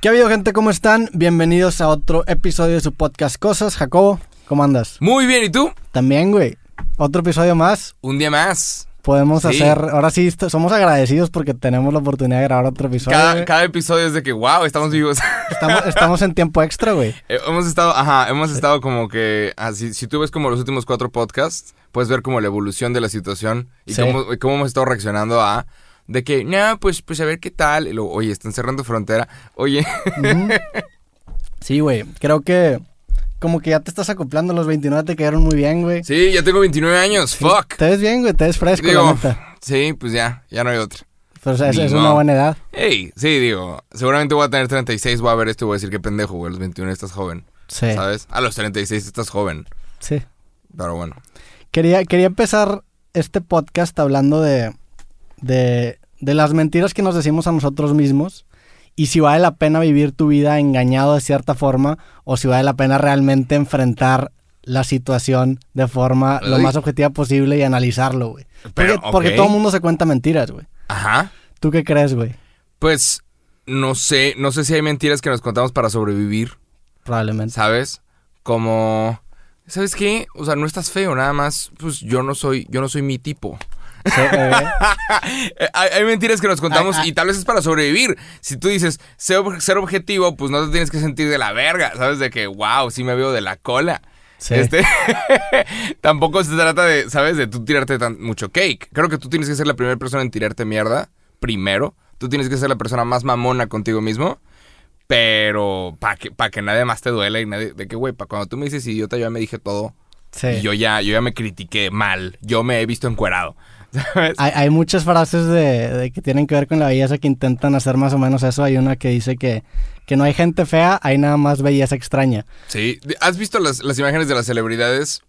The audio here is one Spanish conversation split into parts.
¿Qué ha habido, gente? ¿Cómo están? Bienvenidos a otro episodio de su podcast Cosas. Jacobo, ¿cómo andas? Muy bien, ¿y tú? También, güey. Otro episodio más. Un día más. Podemos Sí. hacer. Ahora sí, somos agradecidos porque tenemos la oportunidad de grabar otro episodio. Cada, episodio es de que, wow, estamos vivos. Estamos, estamos en tiempo extra, güey. Eh, hemos estado, ajá, hemos estado como que, así, si tú ves como los últimos cuatro podcasts, puedes ver como la evolución de la situación y Sí. cómo, y cómo hemos estado reaccionando a, de que, no, pues, pues a ver qué tal. Y luego, oye, están cerrando frontera. Oye. Sí, güey. Creo que. Como que ya te estás acoplando. Los 29 te quedaron muy bien, güey. sí, ya tengo 29 años, fuck. Te ves bien, güey. Te ves fresco, la Digo, neta. sí, pues ya, ya no hay otra. Pero, o sea, es, una buena edad. Hey, sí, digo, seguramente voy a tener 36, voy a ver esto y voy a decir qué pendejo, güey, a los 21 estás joven, Sí. ¿sabes? A los 36 estás joven, Sí. pero bueno. Quería, quería empezar este podcast hablando de, de, de las mentiras que nos decimos a nosotros mismos y si vale la pena vivir tu vida engañado de cierta forma o si vale la pena realmente enfrentar la situación de forma lo más objetiva posible y analizarlo, güey. Porque, porque todo el mundo se cuenta mentiras, güey. Ajá. ¿Tú qué crees, güey? Pues no sé, no sé si hay mentiras que nos contamos para sobrevivir, Probablemente. ¿sabes? Como ¿sabes qué? O sea, no estás feo, nada más pues yo no soy yo no soy mi tipo. Sí. Eh, hay, hay mentiras que nos contamos y tal vez es para sobrevivir. Si tú dices ser, ob- ser objetivo, pues no te tienes que sentir de la verga, ¿sabes? De que, wow, sí me veo de la cola. Sí. Este, tampoco se trata de, ¿sabes? De tú tirarte tan mucho cake. Creo que tú tienes que ser la primera persona en tirarte mierda, primero. Tú tienes que ser la persona más mamona contigo mismo. Pero para que, pa' que nadie más te duela y nadie... De que, güey, para cuando tú me dices idiota, yo ya me dije todo. Sí. Y yo ya, yo ya me critiqué mal. Yo me he visto encuerado. ¿Sabes? Hay, hay muchas frases de, de que tienen que ver con la belleza que intentan hacer más o menos eso. Hay una que dice que, que no hay gente fea, hay nada más belleza extraña. Sí. ¿Has visto las, las imágenes de las celebridades?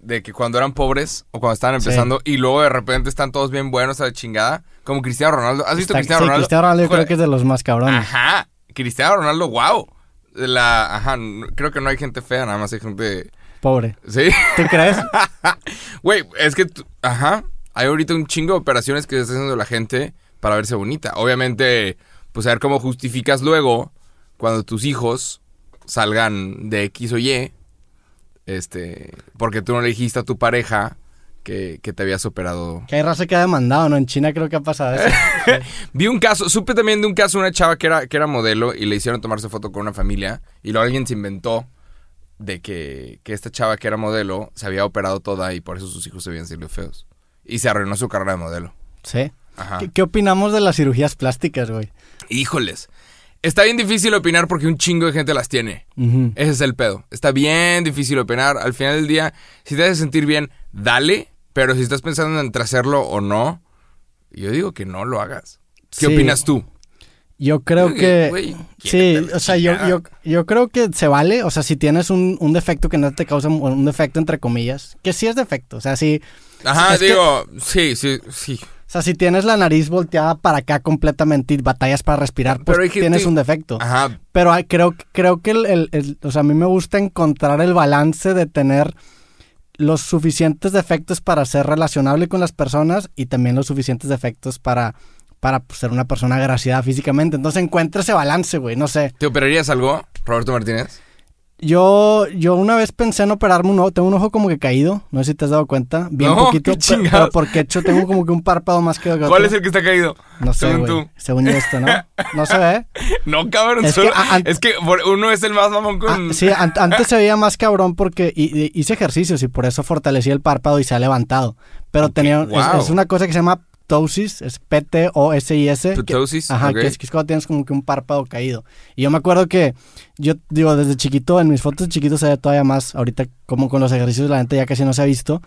De que cuando eran pobres o cuando estaban Sí. empezando y luego de repente están todos bien buenos a la chingada. Como Cristiano Ronaldo. ¿Has visto Está- Cristiano sí, Ronaldo? Cristiano Ronaldo yo Joder, creo que es de los más cabrones. Ajá. Cristiano Ronaldo, wow. La, ajá, creo que no hay gente fea, nada más hay gente... Pobre. ¿Sí? ¿Tú crees? Güey, es que, ajá, hay ahorita un chingo de operaciones que está haciendo la gente para verse bonita. Obviamente, pues a ver cómo justificas luego cuando tus hijos salgan de X o Y, este, porque tú no le dijiste a tu pareja que, que te habías operado. que hay raza que ha demandado, ¿no? En China creo que ha pasado eso. Vi un caso, supe también de un caso de una chava que era, que era modelo y le hicieron tomarse foto con una familia y luego alguien se inventó de que, que esta chava que era modelo se había operado toda y por eso sus hijos se habían sido feos. Y se arruinó su carrera de modelo. Sí. Ajá. ¿Qué, qué opinamos de las cirugías plásticas, güey? Híjoles. Está bien difícil opinar porque un chingo de gente las tiene. Ese es el pedo. Está bien difícil opinar. Al final del día, si te hace sentir bien, dale. Pero si estás pensando entre hacerlo o no, yo digo que no lo hagas. ¿Qué Sí. opinas tú? Yo creo que... sí, o sea, yo, yo, yo creo que se vale. O sea, si tienes un, un defecto que no te causa un defecto, entre comillas, que sí es defecto. O sea, si... Ajá, que- digo, sí, sí, sí. O sea, si tienes la nariz volteada para acá completamente y batallas para respirar, pues Pero tienes un defecto. Ajá, Pero hay- creo, creo que el, el- el- o sea, a mí me gusta encontrar el balance de tener los suficientes defectos para ser relacionable con las personas y también los suficientes defectos para, para pues, ser una persona agraciada físicamente. Entonces encuentra ese balance, güey, no sé. ¿te operarías algo, Roberto Martínez? Yo, yo una vez pensé en operarme un ojo, tengo un ojo como que caído, no sé si te has dado cuenta, bien No, poquito, qué pero, porque hecho tengo como que un párpado más que otro. ¿Cuál es el que está caído? No sé, según tú? Según yo esto, ¿no? No se ve. No, cabrón. Es solo- que es que uno es el más mamón con... Ah, sí, an- antes se veía más cabrón porque hi- hi- hice ejercicios y por eso fortalecí el párpado y se ha levantado. Pero tenía, es, una cosa que se llama ptosis, es P-T-O-S-I-S. que- Ptosis, Ajá, que, es, que es cuando tienes como que un párpado caído. Y yo me acuerdo que yo, digo, desde chiquito, en mis fotos de chiquito se ve todavía más. Ahorita, como con los ejercicios, la gente ya casi no se ha visto.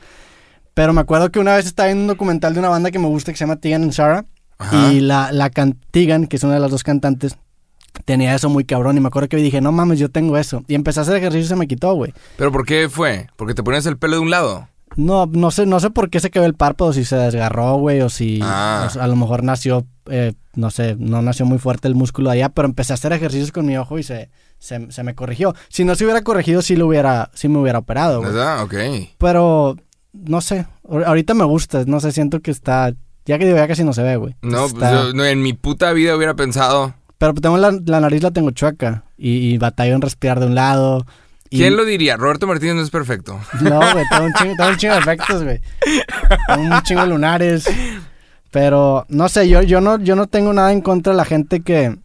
Pero me acuerdo que una vez estaba viendo un documental de una banda que me gusta que se llama Tegan and Sarah. Ajá. Y la, la can- Tegan, que es una de las dos cantantes, tenía eso muy cabrón. Y me acuerdo que dije, no mames, yo tengo eso. Y empecé a hacer ejercicio y se me quitó, güey. ¿Pero por qué fue? ¿Porque te ponías el pelo de un lado? No, no sé, no sé por qué se quedó el párpado, si se desgarró, güey, o si Ah. o a lo mejor nació, eh, no sé, no nació muy fuerte el músculo allá, pero empecé a hacer ejercicios con mi ojo y se, se, se me corrigió. Si no se hubiera corregido, sí lo hubiera, sí me hubiera operado, güey. ¿Verdad? Ok. Pero, no sé, ahor- ahorita me gusta, no sé, siento que está, ya que digo, ya casi no se ve, güey. No, pues yo no, en mi puta vida hubiera pensado. Pero tengo la, la nariz la tengo chueca y, y batallo en respirar de un lado. ¿Quién lo diría? Roberto Martínez no es perfecto. No, güey, tengo un chingo, tengo un chingo de efectos, güey. Tengo un chingo de lunares. Pero, no sé, yo, yo, no, yo no tengo nada en contra de la gente que,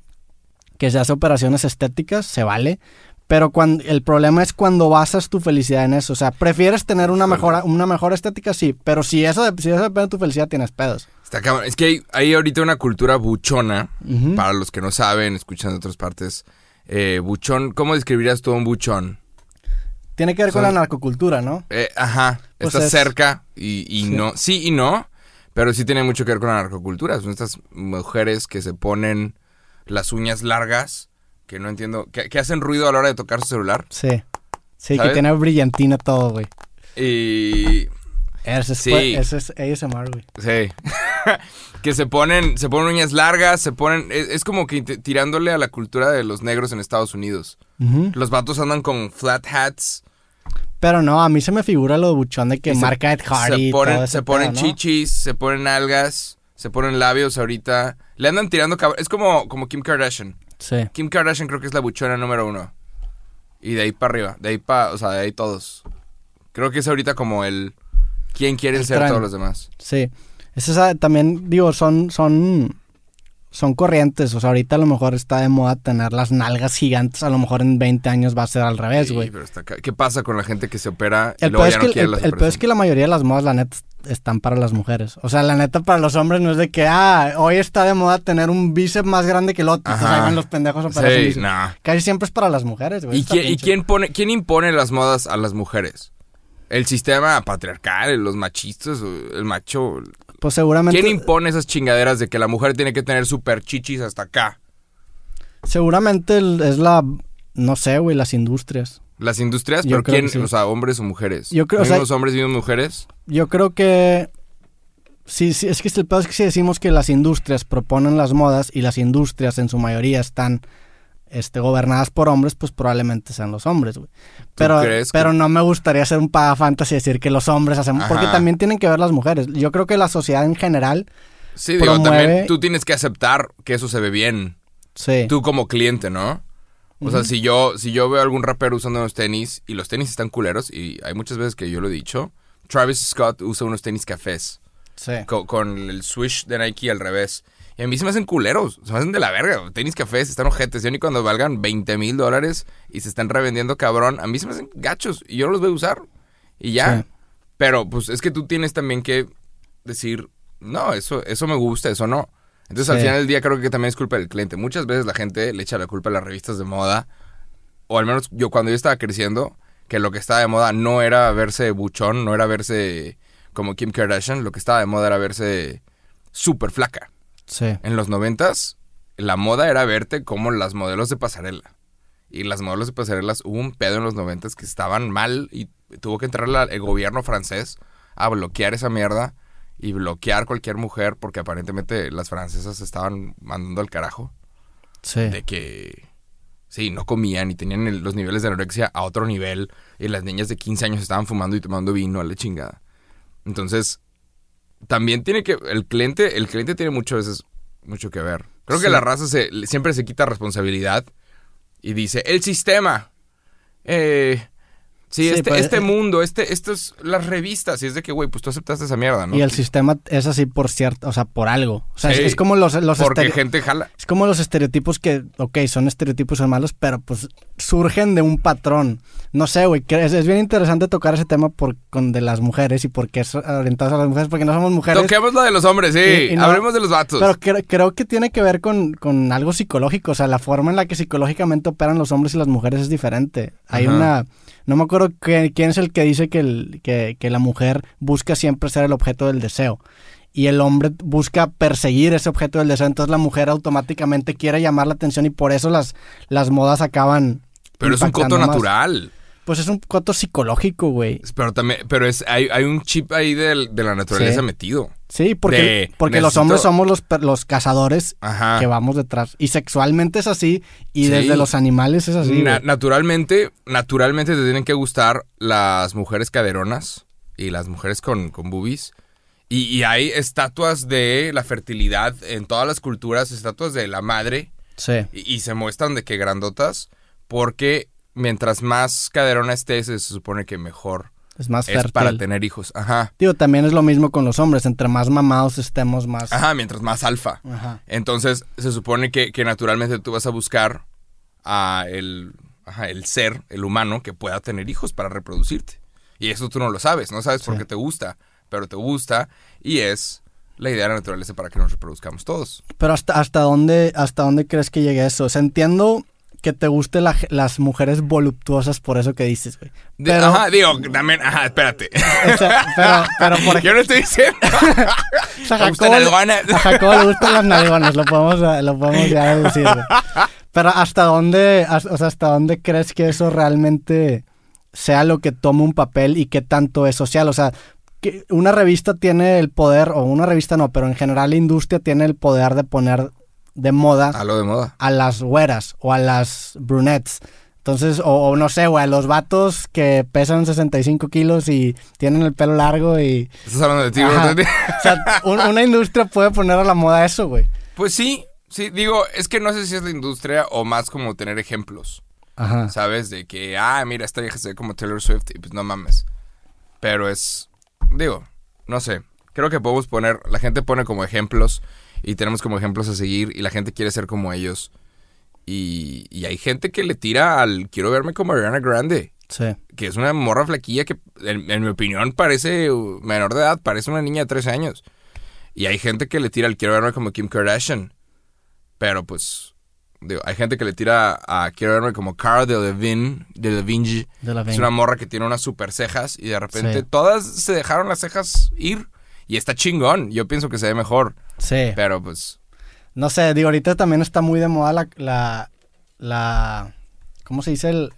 que se hace operaciones estéticas, se vale. Pero cuando, el problema es cuando basas tu felicidad en eso. O sea, prefieres tener una mejor, una mejor estética, sí. Pero si eso, si eso depende de tu felicidad, tienes pedos. Está cabrón. Es que hay, hay ahorita una cultura buchona. Para los que no saben, escuchan de otras partes. Eh, buchón, ¿cómo describirías tú a un buchón? Tiene que ver con la narcocultura, ¿no? Eh, ajá, Pues está es- cerca y, y Sí. no. Sí y no, pero sí tiene mucho que ver con la narcocultura. Son estas mujeres que se ponen las uñas largas, que no entiendo, que, que hacen ruido a la hora de tocar su celular. Sí. Sí, ¿Sabes? que tiene brillantina todo, güey. Y Ese es, Sí. ese es ASMR, güey. Sí. que se ponen, se ponen uñas largas, se ponen. Es, es como que tirándole a la cultura de los negros en Estados Unidos. Los vatos andan con flat hats. Pero no, a mí se me figura lo buchón de que y marca Ed Hardy. Se ponen, ese se ponen pedo, ¿no? chichis, se ponen algas, se ponen labios ahorita. Le andan tirando cab- Es como, como Kim Kardashian. Sí. Kim Kardashian creo que es la buchona número uno. Y de ahí para arriba. De ahí para. O sea, de ahí todos. Creo que es ahorita como el. ¿Quién quieren El ser todos los demás? Sí. Es esa, también, digo, son, son, son corrientes. O sea, ahorita a lo mejor está de moda tener las nalgas gigantes. A lo mejor en 20 años va a ser al revés, Sí, güey. pero está ca- ¿Qué pasa con la gente que se opera y El luego ya no que, quiere el, las el peor es que la mayoría de las modas, la neta, están para las mujeres. O sea, la neta, para los hombres no es de que, ah, hoy está de moda tener un bíceps más grande que el otro. Entonces Ajá. ahí van los pendejos a Sí, nah. Casi siempre es para las mujeres, güey. ¿Y, quién, y quién pone, quién impone las modas a las mujeres? ¿El sistema patriarcal, los machistas, el macho? Pues seguramente. ¿Quién impone esas chingaderas de que la mujer tiene que tener super chichis hasta acá? Seguramente el- es la. No sé, güey, las industrias. Las industrias, Yo pero ¿quién? sí. O sea, hombres o mujeres. Yo creo- o sea- ¿Mismos hombres y mujeres? Yo creo que. Sí, sí, es que el pedo es que si decimos que las industrias proponen las modas y las industrias en su mayoría están este, gobernadas por hombres, pues probablemente sean los hombres, güey. Pero, crees que- pero no me gustaría ser un paga fantasy y decir que los hombres hacemos. Porque también tienen que ver las mujeres. Yo creo que la sociedad en general. Sí, digo, también tú tienes que aceptar que eso se ve bien. Sí. Tú como cliente, ¿no? O sea, si yo, si yo veo algún rapero usando unos tenis y los tenis están culeros, y hay muchas veces que yo lo he dicho, Travis Scott usa unos tenis cafés sí. co- con, el swish de Nike al revés. Y a mí se me hacen culeros, se me hacen de la verga. Tenis cafés están ojetes. Y ni cuando valgan 20 mil dólares y se están revendiendo cabrón, a mí se me hacen gachos y yo los voy a usar. Y ya. Sí. Pero pues es que tú tienes también que decir, no, eso, eso me gusta, eso no. Entonces al final del día creo que también es culpa del cliente. Muchas veces la gente le echa la culpa a las revistas de moda. O al menos yo cuando yo estaba creciendo, que lo que estaba de moda no era verse buchón, no era verse como Kim Kardashian, lo que estaba de moda era verse súper flaca. Sí. En los noventas, la moda era verte como las modelos de pasarela. Y las modelos de pasarelas, hubo un pedo en los noventas que estaban mal y tuvo que entrar la- el gobierno francés a bloquear esa mierda y bloquear cualquier mujer porque aparentemente las francesas estaban mandando al carajo Sí. de que sí, no comían y tenían el- los niveles de anorexia a otro nivel y las niñas de 15 años estaban fumando y tomando vino a la chingada. Entonces, también tiene que el cliente, el cliente tiene muchas veces mucho que ver. Creo que la raza se, siempre se quita responsabilidad y dice, "El sistema eh Sí, Sí, este, pues, este eh, mundo, este, estos, las revistas, y es de que, güey, pues tú aceptaste esa mierda, ¿no? Y el sistema es así por cierto, o sea, por algo. O sea, es- Sí. es, como los, los Porque gente jala. Es como los estereotipos que, ok, son estereotipos son malos, pero pues surgen de un patrón. No sé, güey, es, es bien interesante tocar ese tema por, con de las mujeres y por qué es orientado a las mujeres, porque no somos mujeres. Toquemos lo de los hombres, sí. Y- y no- Hablemos de los vatos. Pero cre- creo que tiene que ver con, con algo psicológico, o sea, la forma en la que psicológicamente operan los hombres y las mujeres es diferente. Hay Ajá. una... No me acuerdo que- quién es el que dice que, el, que, que la mujer busca siempre ser el objeto del deseo. Y el hombre busca perseguir ese objeto del deseo. Entonces la mujer automáticamente quiere llamar la atención y por eso las, las modas acaban... Pero es un coto más. natural. Pues es un coto psicológico, güey. Pero también, pero es, hay, hay un chip ahí del- de, la naturaleza Sí. metido. Sí, porque, De, porque los hombres somos los, los cazadores Ajá. que vamos detrás. Y sexualmente es así, y Sí. desde los animales es así. Na- naturalmente, naturalmente te tienen que gustar las mujeres caderonas y las mujeres con, con boobies. Y, y hay estatuas de la fertilidad en todas las culturas, estatuas de la madre Sí. Y, y se muestran de que grandotas porque mientras más caderona estés, se supone que mejor Es más es para tener hijos. Ajá. Digo, también es lo mismo con los hombres. Entre más mamados estemos, más... Ajá, mientras más alfa. Ajá. Entonces, se supone que, que naturalmente tú vas a buscar a el, ajá, el ser, el humano, que pueda tener hijos para reproducirte. Y eso tú no lo sabes, no sabes por qué te gusta, pero te gusta y es la idea de la naturaleza para que nos reproduzcamos todos. Pero hasta, hasta dónde hasta dónde crees que llegue eso? O sea, entiendo que te gusten la- las mujeres voluptuosas por eso que dices, güey. Pero, ajá, digo, también, ajá, espérate. o sea, pero, pero por ejemplo, Yo no estoy diciendo. a Jacobo le gustan las nalgonas, lo podemos, lo podemos ya deducir. güey. Pero hasta dónde, o sea, hasta dónde crees que eso realmente sea lo que tome un papel y qué tanto es social. O sea, que una revista tiene el poder, o una revista no, pero en general la industria tiene el poder de poner de moda A lo de moda. a las güeras o a las brunettes. Entonces, o, o no sé, güey, a los vatos que pesan 65 kilos y tienen el pelo largo y... ¿Estás hablando de ti? O sea, un- una industria puede poner a la moda eso, güey. Pues sí, sí, digo, es que no sé si es la industria o más como tener ejemplos. Ajá. ¿Sabes? De que, ah, mira, esta vieja se ve como Taylor Swift y pues no mames. Pero es, digo, no sé. Creo que podemos poner, la gente pone como ejemplos y tenemos como ejemplos a seguir y la gente quiere ser como ellos. Y, y hay gente que le tira al quiero verme como Ariana Grande, Sí. que es una morra flaquilla que en, en mi opinión parece uh, menor de edad, parece una niña de 13 años. Y hay gente que le tira al quiero verme como Kim Kardashian. Pero pues, digo, hay gente que le tira a quiero verme como Cara de Levine, de Levinge. De la Es una morra que tiene unas super cejas y de repente Sí. todas se dejaron las cejas ir. Y está chingón. Yo pienso que se ve mejor. Sí. Pero pues, No sé, digo, ahorita también está muy de moda la... la, la ¿Cómo se dice? El,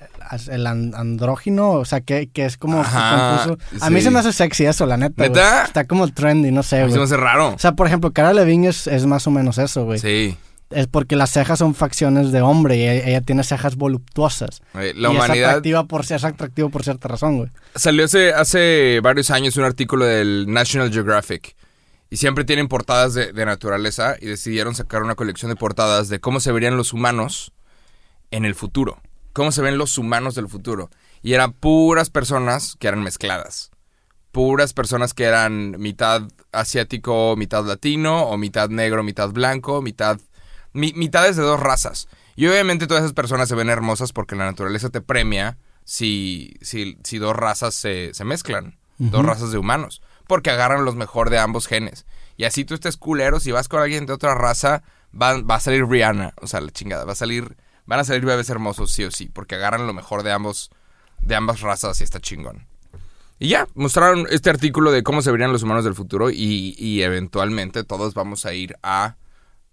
el an- andrógino, o sea, que, que es como Ajá, confuso. A mí sí. se me hace sexy eso, la neta. güey. ¿Neta? Está como trendy, no sé, mí se me güey. hace raro. O sea, por ejemplo, Cara Levine es, es más o menos eso, güey. Sí. Es porque las cejas son facciones de hombre y ella, ella tiene cejas voluptuosas. La y es humanidad atractiva por, es atractivo por cierta razón, güey. Salió hace, hace varios años un artículo del National Geographic y siempre tienen portadas de, de naturaleza y decidieron sacar una colección de portadas de cómo se verían los humanos en el futuro. Cómo se ven los humanos del futuro. Y eran puras personas que eran mezcladas. Puras personas que eran mitad asiático, mitad latino, o mitad negro, mitad blanco, mitad... mi- mitades de dos razas. Y obviamente todas esas personas se ven hermosas porque la naturaleza te premia si, si, si dos razas se, se mezclan. Dos razas de humanos. Porque agarran los mejor de ambos genes. Y así tú estés culero, si vas con alguien de otra raza, va, va a salir Rihanna. O sea, la chingada. Va a salir... Van a salir bebés hermosos, sí o sí. Porque agarran lo mejor de ambos... De ambas razas y está chingón. Y ya, mostraron este artículo de cómo se verían los humanos del futuro y, y eventualmente todos vamos a ir a,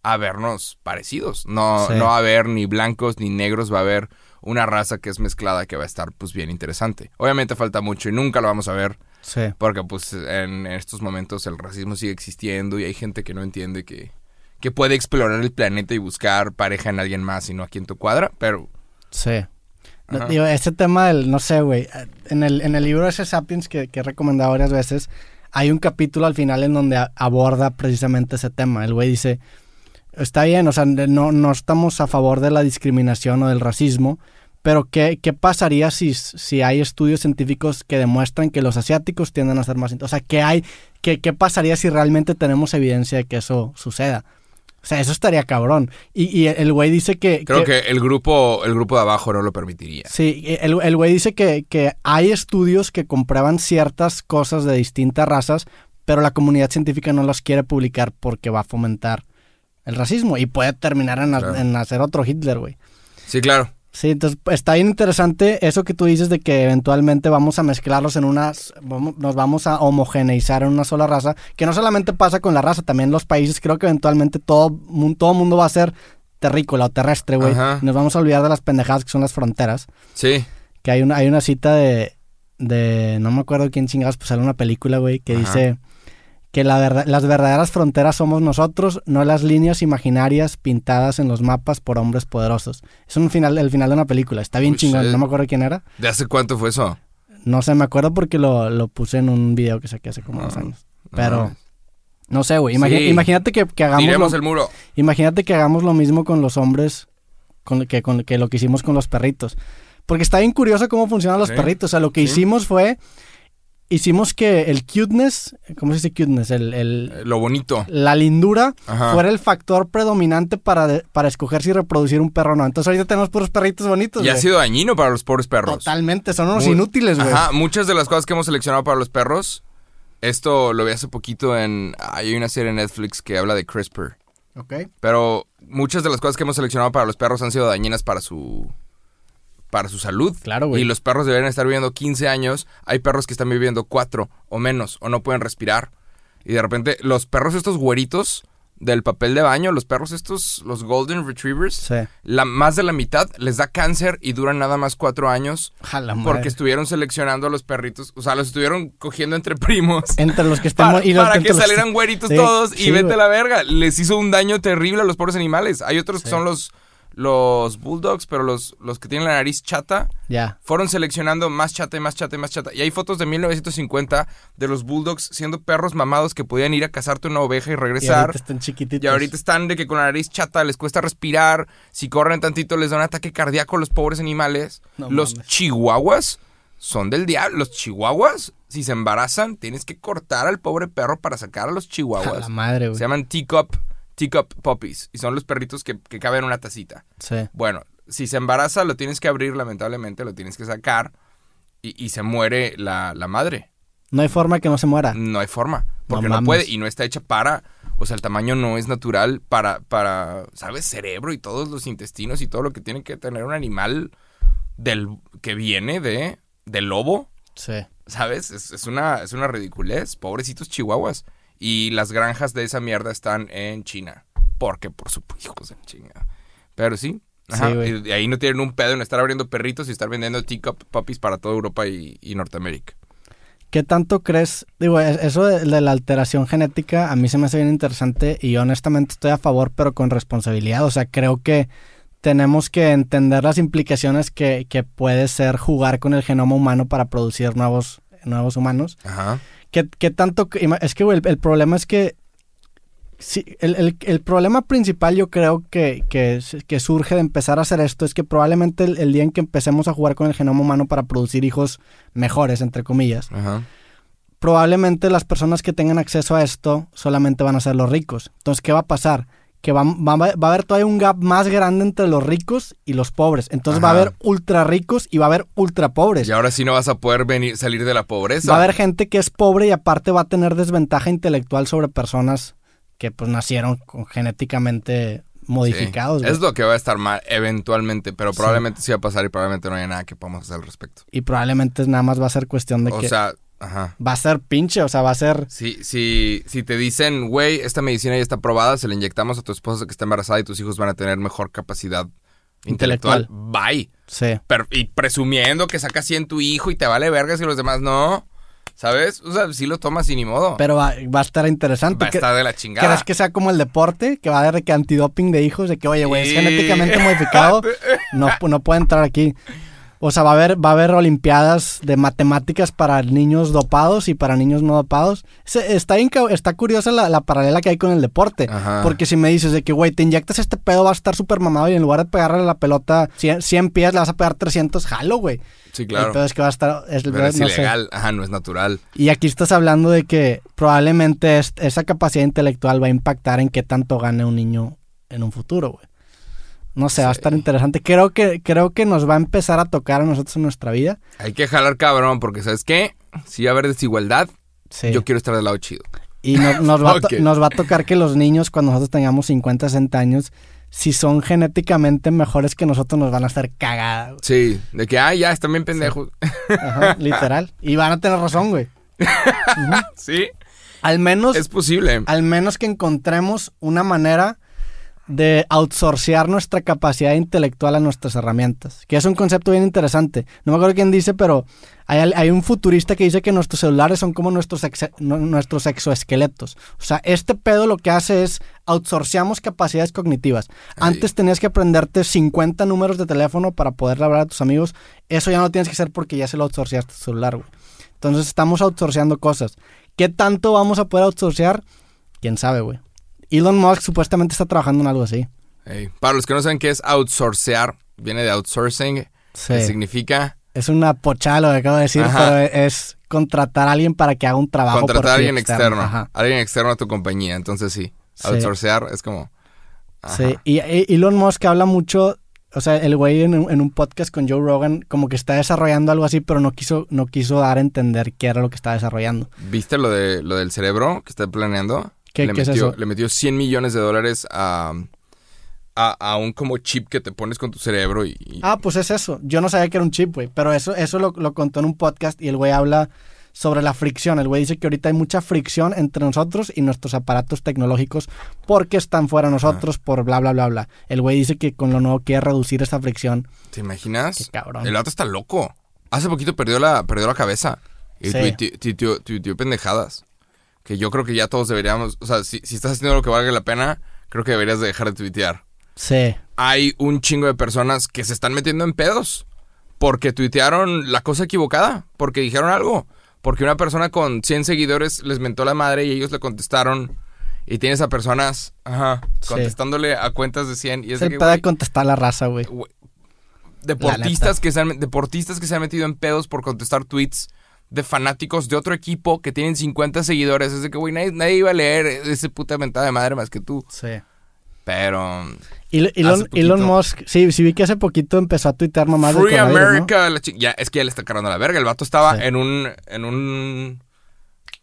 a vernos parecidos. No, Sí. no va a haber ni blancos ni negros, va a haber una raza que es mezclada que va a estar pues bien interesante. Obviamente falta mucho y nunca lo vamos a ver Sí. porque pues en estos momentos el racismo sigue existiendo y hay gente que no entiende que, que puede explorar el planeta y buscar pareja en alguien más y no aquí en tu cuadra, pero... Sí. No, digo, ese tema del, no sé, güey, en el, en el libro ese Sapiens que, que he recomendado varias veces, hay un capítulo al final en donde a- aborda precisamente ese tema. El güey dice, está bien, o sea, no, no estamos a favor de la discriminación o del racismo, pero ¿qué, qué pasaría si, si hay estudios científicos que demuestran que los asiáticos tienden a ser más... O sea, ¿qué, hay, qué, ¿qué pasaría si realmente tenemos evidencia de que eso suceda? O sea, eso estaría cabrón. Y, y el güey dice que... Creo que, el grupo el grupo de abajo no lo permitiría. Sí, el, el güey dice que, que hay estudios que comprueban ciertas cosas de distintas razas, pero la comunidad científica no las quiere publicar porque va a fomentar el racismo y puede terminar en, Claro. en hacer otro Hitler, güey. Sí, claro. Sí, entonces está bien interesante eso que tú dices de que eventualmente vamos a mezclarlos en unas, vamos- nos vamos a homogeneizar en una sola raza, que no solamente pasa con la raza, también los países, creo que eventualmente todo, todo mundo va a ser terrícola o terrestre, güey. Nos vamos a olvidar de las pendejadas que son las fronteras. Sí. Que hay una, hay una cita de, de. No me acuerdo quién chingados, pues sale una película, güey, que Ajá. dice que la verdad, las verdaderas fronteras somos nosotros, no las líneas imaginarias pintadas en los mapas por hombres poderosos. Es un final, el final de una película. Está bien chingón. No me acuerdo quién era. ¿De hace cuánto fue eso? No sé, me acuerdo porque lo, lo puse en un video que saqué hace como dos Ah, años. No Pero. No sé, güey. Imagi- Sí. Imagínate que, que hagamos Tiremos lo, el muro. imagínate que hagamos lo mismo con los hombres con, que, con que lo que hicimos con los perritos. Porque está bien curioso cómo funcionan los Sí, perritos. O sea, lo que sí. hicimos fue... Hicimos que el cuteness... ¿Cómo se dice cuteness? El, el- Eh, Lo bonito. la lindura Ajá. fuera el factor predominante para, de- para escoger si reproducir un perro o no. Entonces ahorita tenemos puros perritos bonitos, Y ha sido dañino para los pobres perros. Totalmente, son unos Muy- inútiles, güey. Ajá, muchas de las cosas que hemos seleccionado para los perros, esto lo vi hace poquito en... Hay una serie en Netflix que habla de CRISPR. Ok. Pero muchas de las cosas que hemos seleccionado para los perros han sido dañinas para su para su salud. Claro, güey. Y los perros deberían estar viviendo 15 años. Hay perros que están viviendo 4 o menos o no pueden respirar. Y de repente los perros estos güeritos del papel de baño, los perros estos, los golden retrievers, Sí. la más de la mitad les da cáncer y duran nada más 4 años Jala madre. porque estuvieron seleccionando a los perritos, o sea, los estuvieron cogiendo entre primos. Entre los que estemos... Para, y los para que los- salieran güeritos Sí, todos y vete güey. a la verga. Les hizo un daño terrible a los pobres animales. Hay otros que son los, los bulldogs, pero los, los que tienen la nariz chata fueron seleccionando más chata y más chata y más chata. Y hay fotos de 1950 de los bulldogs siendo perros mamados que podían ir a cazarte una oveja y Y regresar. ahorita están chiquititos. Y ahorita están de que con la nariz chata les cuesta respirar. Si corren tantito les da un ataque cardíaco a los pobres animales. No los mames. chihuahuas son del diablo. Los chihuahuas, si se embarazan, tienes que cortar al pobre perro para sacar a los A chihuahuas. la madre, güey. Se llaman teacup, teacup puppies. Y son los perritos que, que caben en una tacita. Sí. Bueno, si se embaraza, lo tienes que abrir, lamentablemente, lo tienes que sacar. Y, y se muere la, la madre. No hay forma que no se muera. No hay forma. Porque no, puede y no está hecha para. O sea, el tamaño no es natural para, para, ¿sabes? Cerebro y todos los intestinos y todo lo que tiene que tener un animal del que viene de del lobo, Sí. ¿sabes? Es, es una, es una ridiculez. Pobrecitos chihuahuas. Y las granjas de esa mierda están en China. Porque, por supuesto, hijos de chinga. Pero sí. Ajá, Sí, y ahí no tienen un pedo en estar abriendo perritos y estar vendiendo teacup puppies para toda Europa y, y Norteamérica. ¿Qué tanto crees? Digo, es- eso de, de la alteración genética a mí se me hace bien interesante y honestamente estoy a favor, pero con responsabilidad. O sea, creo que tenemos que entender las implicaciones que, que puede ser jugar con el genoma humano para producir nuevos, nuevos humanos. Ajá. ¿Qué, qué tanto? Es que, güey, el, el problema es que. Sí, el, el- el problema principal yo creo que, que, que surge de empezar a hacer esto es que probablemente el, el día en que empecemos a jugar con el genoma humano para producir hijos mejores, entre comillas, Ajá. probablemente las personas que tengan acceso a esto solamente van a ser los ricos. Entonces, ¿qué va a pasar? Que va, va- va a haber todavía un gap más grande entre los ricos y los pobres. Entonces va a haber ultra ricos y va a haber ultra pobres. Y ahora sí no vas a poder venir, salir de la pobreza. Va a haber gente que es pobre y aparte va a tener desventaja intelectual sobre personas que pues nacieron con- genéticamente modificados. Sí. Es lo que va a estar mal eventualmente, pero probablemente sí va a pasar y probablemente no haya nada que podamos hacer al respecto. Y probablemente nada más va a ser cuestión de O que sea, ajá. va a ser pinche, o sea, va a ser... Si, si, si te dicen, güey, esta medicina ya está aprobada, se la inyectamos a tu esposa que está embarazada y tus hijos van a tener mejor capacidad intelectual, bye. Sí. Pero- y presumiendo que sacas 100 tu hijo y te vale vergas y los demás no. ¿Sabes? O sea, si lo tomas y ni modo. Pero va, va a estar interesante. va a estar de la chingada. ¿Crees que sea como el deporte? Que va a haber de que antidoping de hijos, de que, oye, güey, es Sí. genéticamente modificado, no, no puede entrar aquí. O sea, va a haber, va a haber olimpiadas de matemáticas para niños dopados y para niños no dopados. Se- Está, está curiosa la, la paralela que hay con el deporte. Ajá. Porque si me dices de que, güey, te inyectas este pedo, vas a estar súper mamado y en lugar de pegarle la pelota 100, 100 pies, le vas a pegar 300, jalo, güey. Sí, El claro. pedo es que va a estar... es- Pero es no sé. ilegal. Ajá, no es natural. Y aquí estás hablando de que probablemente es- esa capacidad intelectual va a impactar en qué tanto gane un niño en un futuro, güey. No sé, va a estar interesante. Creo que, creo que nos va a empezar a tocar a nosotros en nuestra vida. Hay que jalar cabrón, porque ¿sabes qué? Si va a haber desigualdad, Sí. yo quiero estar del lado chido. Y no- nos, va a to- Ok. nos va a tocar que los niños, cuando nosotros tengamos 50, 60 años, si son genéticamente mejores que nosotros, nos van a hacer cagada. güey. Sí, de que, ah, ya, están bien pendejos. Ajá, literal. Y van a tener razón, güey. sí, Al menos, es posible. al menos que encontremos una manera de outsourcear nuestra capacidad intelectual a nuestras herramientas, que es un concepto bien interesante. No me acuerdo quién dice, pero hay, hay un futurista que dice que nuestros celulares son como nuestros, no- nuestros exoesqueletos. O sea, este pedo lo que hace es outsourceamos capacidades cognitivas. Ahí. Antes tenías que aprenderte 50 números de teléfono para poder hablar a tus amigos. Eso ya no tienes que hacer porque ya se lo outsourceaste a tu celular, güey. Entonces estamos outsourceando cosas. ¿Qué tanto vamos a poder outsourcear? quién sabe, güey. Elon Musk supuestamente está trabajando en algo así. Ey, Para los que no saben qué es outsourcear, viene de outsourcing, Sí. que significa Es una pochada lo que acabo de decir, Ajá. pero es contratar a alguien para que haga un trabajo por contratar a ti alguien externo, alguien externo a tu compañía. Entonces sí, Sí. outsourcear es como... ajá. Sí, y, y Elon Musk habla mucho, o sea, el güey en, un- en un podcast con Joe Rogan como que está desarrollando algo así, pero no quiso, no quiso dar a entender qué era lo que estaba desarrollando. ¿Viste lo, de, lo del cerebro que está planeando? ¿Qué- le qué es metió, eso? Le metió 100 millones de dólares a, a, a un como chip que te pones con tu cerebro y... y- Ah, pues es eso. Yo no sabía que era un chip, güey, pero eso, eso lo, lo contó en un podcast y el güey habla sobre la fricción. El güey dice que ahorita hay mucha fricción entre nosotros y nuestros aparatos tecnológicos porque están fuera de nosotros por bla, bla, bla, bla. El güey dice que con lo nuevo quiere reducir esa fricción. ¿Te imaginas? Qué cabrón. El vato está loco. Hace poquito perdió la, perdió la cabeza. Y Sí. tuiteó pendejadas. Que yo creo que ya todos deberíamos... O sea, si, si estás haciendo lo que valga la pena, creo que deberías de dejar de tuitear. Sí. Hay un chingo de personas que se están metiendo en pedos. Porque tuitearon la cosa equivocada. Porque dijeron algo. Porque una persona con 100 seguidores les mentó la madre y ellos le contestaron. Y tienes a personas, ajá, Sí. contestándole a cuentas de 100. Y es Se de que, puede contestar la raza, güey. deportistas que, se han, deportistas que se han metido en pedos por contestar tweets de fanáticos de otro equipo que tienen 50 seguidores. Es de que, güey, nadie, nadie iba a leer ese puta mentada de madre más que tú. Sí. Pero... Elon, Musk, sí, sí vi que hace poquito empezó a tuitear mamás Free coronavirus, ¿no? America. la Ya, es que ya le está cargando la verga. El vato estaba Sí. en un... En un...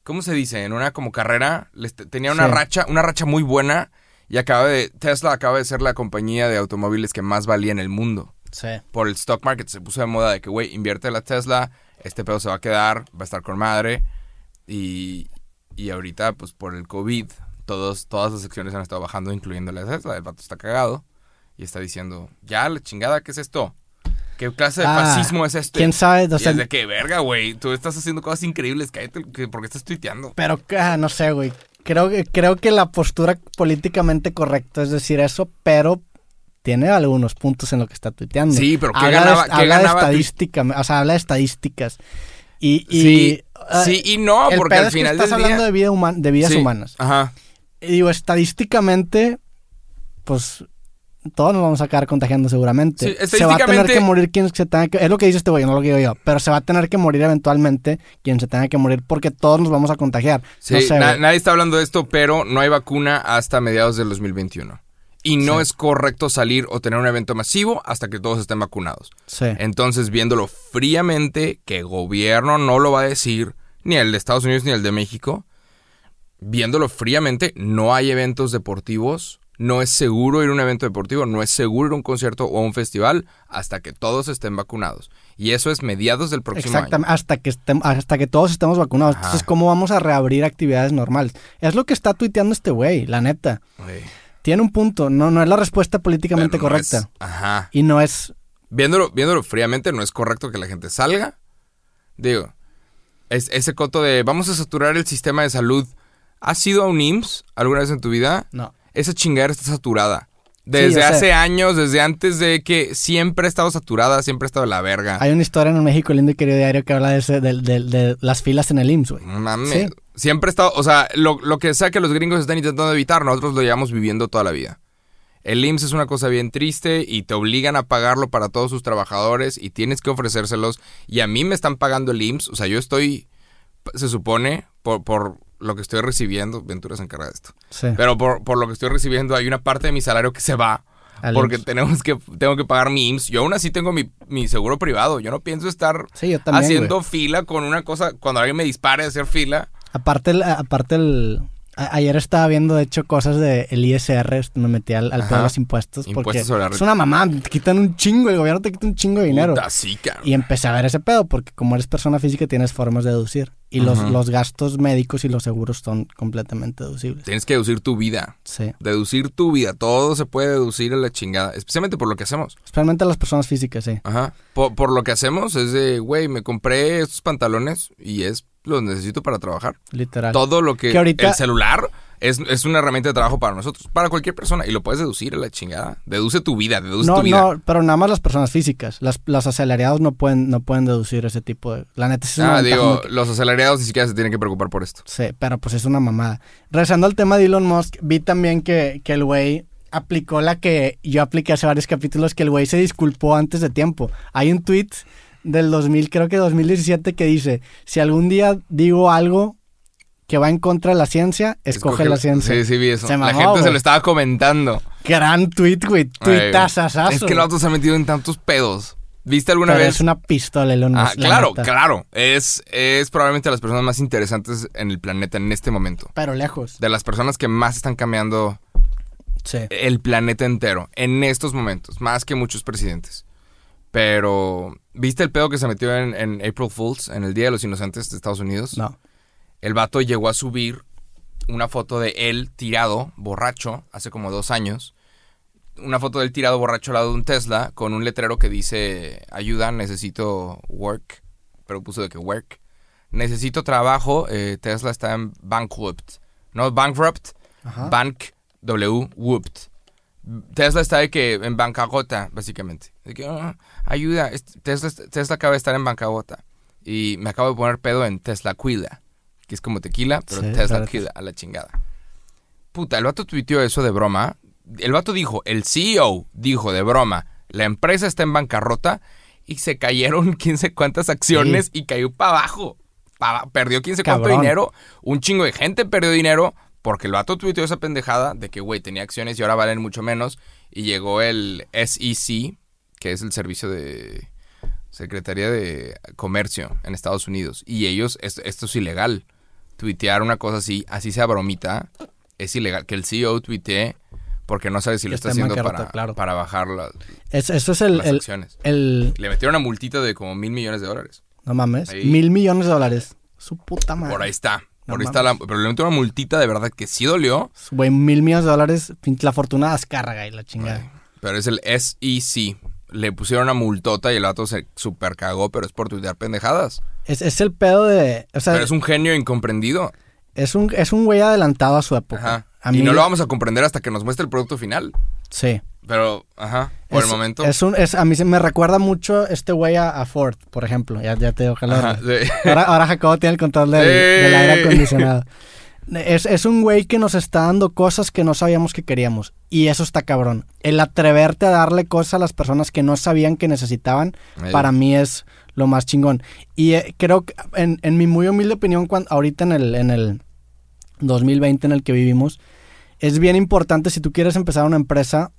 ¿Cómo se dice? En una como carrera. tenía una Sí. racha, una racha muy buena. Y acaba de... Tesla acaba de ser la compañía de automóviles que más valía en el mundo. Sí. por el stock market se puso de moda de que, güey, invierte la Tesla, este pedo se va a quedar, va a estar con madre. Y, y ahorita, pues por el COVID, todos, todas las acciones han estado bajando, incluyendo la Tesla. El vato está cagado y está diciendo, ya, la chingada, ¿qué es esto? ¿Qué clase de Ah, fascismo es este? ¿Quién sabe? De que, verga, güey, tú estás haciendo cosas increíbles, cállate, que- ¿por qué estás tuiteando? pero ah, no sé, güey. Creo, creo que la postura políticamente correcta es decir eso, pero tiene algunos puntos en lo que está tuiteando. Sí, pero ¿qué habla ganaba- de, qué habla ganaba de tu- estadística, o sea, habla de estadísticas. Y, y, sí, ah, sí y no, el porque al es que final estás del hablando día- de, vida human- de vidas Sí, humanas. Ajá. Y digo, estadísticamente, pues todos nos vamos a acabar contagiando seguramente. Sí, se va a tener que morir quien se tenga que... Es lo que dice este güey, no lo que digo yo. Pero se va a tener que morir eventualmente quien se tenga que morir porque todos nos vamos a contagiar. Sí, no sé, na- güey. nadie está hablando de esto, pero no hay vacuna hasta mediados del 2021. Y no Sí. es correcto salir o tener un evento masivo hasta que todos estén vacunados. Sí. Entonces, viéndolo fríamente, que gobierno no lo va a decir, ni el de Estados Unidos ni el de México, viéndolo fríamente, no hay eventos deportivos, no es seguro ir a un evento deportivo, no es seguro ir a un concierto o a un festival hasta que todos estén vacunados. Y eso es mediados del próximo Exactamente, hasta que, estem- hasta que todos estemos vacunados. Ajá. Entonces, ¿cómo vamos a reabrir actividades normales? Es lo que está tuiteando este güey, la neta. año. Tiene un punto, no, no es la respuesta políticamente es- correcta. ajá. Y no es... Viéndolo, viéndolo fríamente, no es correcto que la gente salga. Digo, es, ese coto de vamos a saturar el sistema de salud. ¿Has ido a un IMSS alguna vez en tu vida? No. Esa chingadera está saturada. Desde hace años, desde antes de que siempre ha estado saturada, siempre ha estado la verga. Hay una historia en el México lindo y querido diario que habla de, ese, de, de- de las filas en el IMSS, güey. Mames. Sí. Siempre ha estado, o sea, lo, lo que sea que los gringos están intentando evitar, nosotros lo llevamos viviendo toda la vida. El IMSS es una cosa bien triste y te obligan a pagarlo para todos sus trabajadores y tienes que ofrecérselos. Y a mí me están pagando el IMSS, o sea, yo estoy, se supone, por, por lo que estoy recibiendo, Ventura se encarga de esto, Sí. pero por, por lo que estoy recibiendo hay una parte de mi salario que se va. Al porque IMSS. tenemos que, tengo que pagar mi IMSS. Yo aún así tengo mi, mi seguro privado. Yo no pienso estar Sí, yo también, haciendo güey. fila con una cosa, cuando alguien me dispare a hacer fila. Aparte, el, aparte el, ayer estaba viendo, de hecho, cosas del el ISR, me metí al, al de los impuestos, porque Impuestos sobre la es una mamá, te quitan un chingo, el gobierno te quita un chingo de dinero. Puta, sí. Y empecé a ver ese pedo, porque como eres persona física tienes formas de deducir. Y los, los gastos médicos y los seguros son completamente deducibles. Tienes que deducir tu vida. Sí. Deducir tu vida. Todo se puede deducir a la chingada. Especialmente por lo que hacemos. Especialmente las personas físicas, sí. Ajá. Por, por lo que hacemos es de, güey, me compré estos pantalones y es los necesito para trabajar. Literal. Todo lo que... Que ahorita- El celular. Es, es una herramienta de trabajo para nosotros, para cualquier persona. Y lo puedes deducir a la chingada. Deduce tu vida, deduce No, tu vida. no, pero nada más las personas físicas. Las, los asalariados no pueden, no pueden deducir ese tipo de... La neta es una ah, digo, los asalariados ni siquiera se tienen que preocupar por esto. Sí, pero pues es una mamada. Regresando al tema de Elon Musk, vi también que, que el güey aplicó la que yo apliqué hace varios capítulos, que el güey se disculpó antes de tiempo. Hay un tweet del 2000, creo que 2017, que dice, si algún día digo algo que va en contra de la ciencia, escoge, la ciencia. Sí, sí, vi eso. Se la gente se lo estaba comentando. Gran tweet, güey. Ay, Tweetazazazo. Es que el auto se ha metido en tantos pedos. ¿Viste alguna Pero vez? es una pistola, Elon Musk. Ah, la claro, neta. claro. Es, es probablemente de las personas más interesantes en el planeta en este momento. Pero lejos. De las personas que más están cambiando Sí. el planeta entero en estos momentos, más que muchos presidentes. Pero, ¿viste el pedo que se metió en, en April Fools, en el Día de los Inocentes de Estados Unidos? No. El vato llegó a subir una foto de él tirado, borracho, hace como dos años. Una foto de él tirado, borracho al lado de un Tesla, con un letrero que dice, ayuda, necesito work. Pero puso de que work. Necesito trabajo, eh, Tesla está en bankrupt. No bankrupt, Ajá. bank, W, whooped. Tesla está de que en bancarrota, básicamente. De que, "Ah, ayuda, Tesla, Tesla acaba de estar en bancarrota. Y me acabo de poner pedo en Tesla Cuida, que es como tequila, pero Sí, Tesla Cuida, a la chingada. Puta, el vato tuiteó eso de broma. El vato dijo, el CEO dijo de broma, la empresa está en bancarrota y se cayeron quién sé cuántas acciones y cayó para abajo. Pa- perdió quién sé cuánto Cabrón. dinero. Un chingo de gente perdió dinero porque el vato tuiteó esa pendejada de que, güey, tenía acciones y ahora valen mucho menos. Y llegó el SEC, que es el servicio de Secretaría de Comercio en Estados Unidos. Y ellos, esto, esto es ilegal. Tuitear una cosa así, así sea bromita, es ilegal. Que el CEO tuitee porque no sabe si lo está está en haciendo para, claro. para bajar la- Es- eso es el, las el, acciones. el- Le metieron una multita de como mil millones de dólares. No mames. Ahí. Mil millones de dólares. Su puta madre. Por ahí está. No Por ahí está la, pero le metieron una multita de verdad que sí dolió. Güey, mil millones de dólares. La fortuna descarga y la chingada. Pero es el SEC. Le pusieron una multota y el vato se super cagó, pero es por tuitear pendejadas. Es, es el pedo de. O sea, Pero es un genio incomprendido. es un, es un güey adelantado a su época. Ajá. A y no lo vamos a comprender hasta que nos muestre el producto final. Sí. Pero, ajá, por Es- el momento. Es un, es, a mí se me recuerda mucho este güey a, a Ford, por ejemplo. Ya, ya te hablar. sí. Ahora, ahora Jacobo tiene el control del, ¡Sí! del aire acondicionado. Es, es un güey que nos está dando cosas que no sabíamos que queríamos. Y eso está cabrón. El atreverte a darle cosas a las personas que no sabían que necesitaban, Ahí. para mí es lo más chingón. Y eh, creo que, en, en mi muy humilde opinión, cuan- ahorita en el, en el 2020 en el que vivimos, es bien importante si tú quieres empezar una empresa,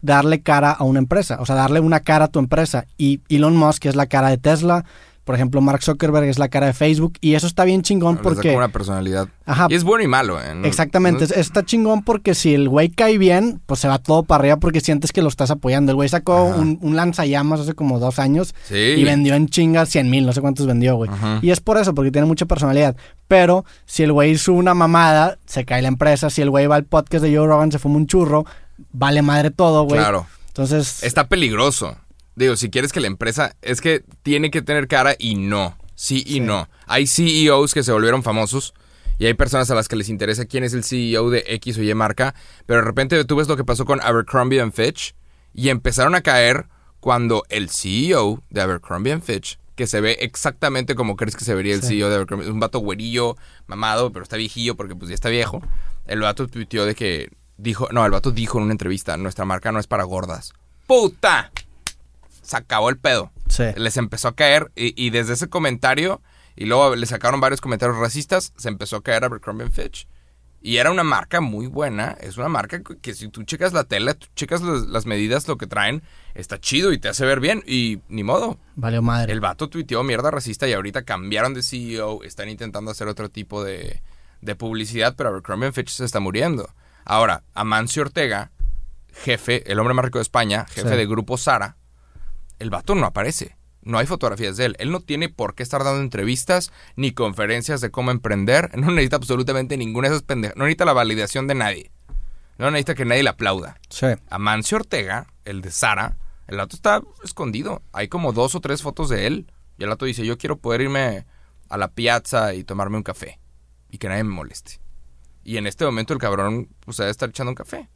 darle cara a una empresa, o sea, darle una cara a tu empresa. Y Elon Musk es la cara de Tesla, por ejemplo, Mark Zuckerberg es la cara de Facebook, y eso está bien chingón Les da porque... como una personalidad. Ajá, Y es bueno y malo, ¿eh? No- Exactamente, no- es- está chingón porque si el güey cae bien, pues se va todo para arriba porque sientes que lo estás apoyando. El güey sacó un, un lanzallamas hace como dos años Sí. y vendió en chingas 100 mil, no sé cuántos vendió, güey. Ajá. Y es por eso, porque tiene mucha personalidad. Pero si el güey sube una mamada, se cae la empresa. Si el güey va al podcast de Joe Rogan, se fuma un churro, vale madre todo, güey. Claro. Entonces, Está peligroso. Digo, si quieres que la empresa. Es que tiene que tener cara y no. Sí y Sí. no. Hay CEOs que se volvieron famosos. Y hay personas a las que les interesa quién es el CEO de X o Y marca. Pero de repente tú ves lo que pasó con Abercrombie and Fitch. Y empezaron a caer cuando el CEO de Abercrombie and Fitch, que se ve exactamente como crees que se vería el Sí. CEO de Abercrombie, es un vato güerillo, mamado, pero está viejillo porque pues ya está viejo. El vato tuiteó de que dijo, no, el vato dijo en una entrevista, nuestra marca no es para gordas. ¡Puta! Se acabó el pedo. sí. Les empezó a caer y, y desde ese comentario, y luego le sacaron varios comentarios racistas, se empezó a caer Abercrombie Fitch. Y era una marca muy buena, es una marca que, que si tú checas la tela, tú checas las, las medidas, lo que traen, está chido y te hace ver bien y ni modo. Valió madre. El vato tuiteó mierda racista y ahorita cambiaron de CEO, están intentando hacer otro tipo de, de publicidad, pero Abercrombie Fitch se está muriendo. Ahora, Amancio Ortega, jefe, el hombre más rico de España, jefe Sí. de Grupo Sara, el vato no aparece. No hay fotografías de él. Él no tiene por qué estar dando entrevistas ni conferencias de cómo emprender. No necesita absolutamente ninguna de esas pendejas. No necesita la validación de nadie. No necesita que nadie le aplauda. Sí. Amancio Ortega, el de Sara, el vato está escondido. Hay como dos o tres fotos de él. Y el vato dice, yo quiero poder irme a la piazza y tomarme un café. Y que nadie me moleste. Y en este momento el cabrón, pues, debe estar echando un café.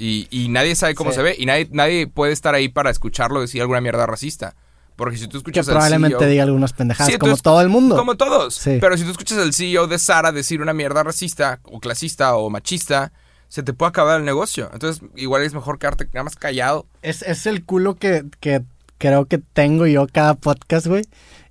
Y, y nadie sabe cómo Sí. se ve. Y nadie, nadie puede estar ahí para escucharlo decir alguna mierda racista. Porque si tú Que escuchas al probablemente CEO diga algunas pendejadas, Sí, como todo el mundo. Como todos. Sí. Pero si tú escuchas al CEO de Sara decir una mierda racista o clasista o machista, se te puede acabar el negocio. Entonces, igual es mejor quedarte nada más callado. Es, es el culo que, que creo que tengo yo cada podcast, güey.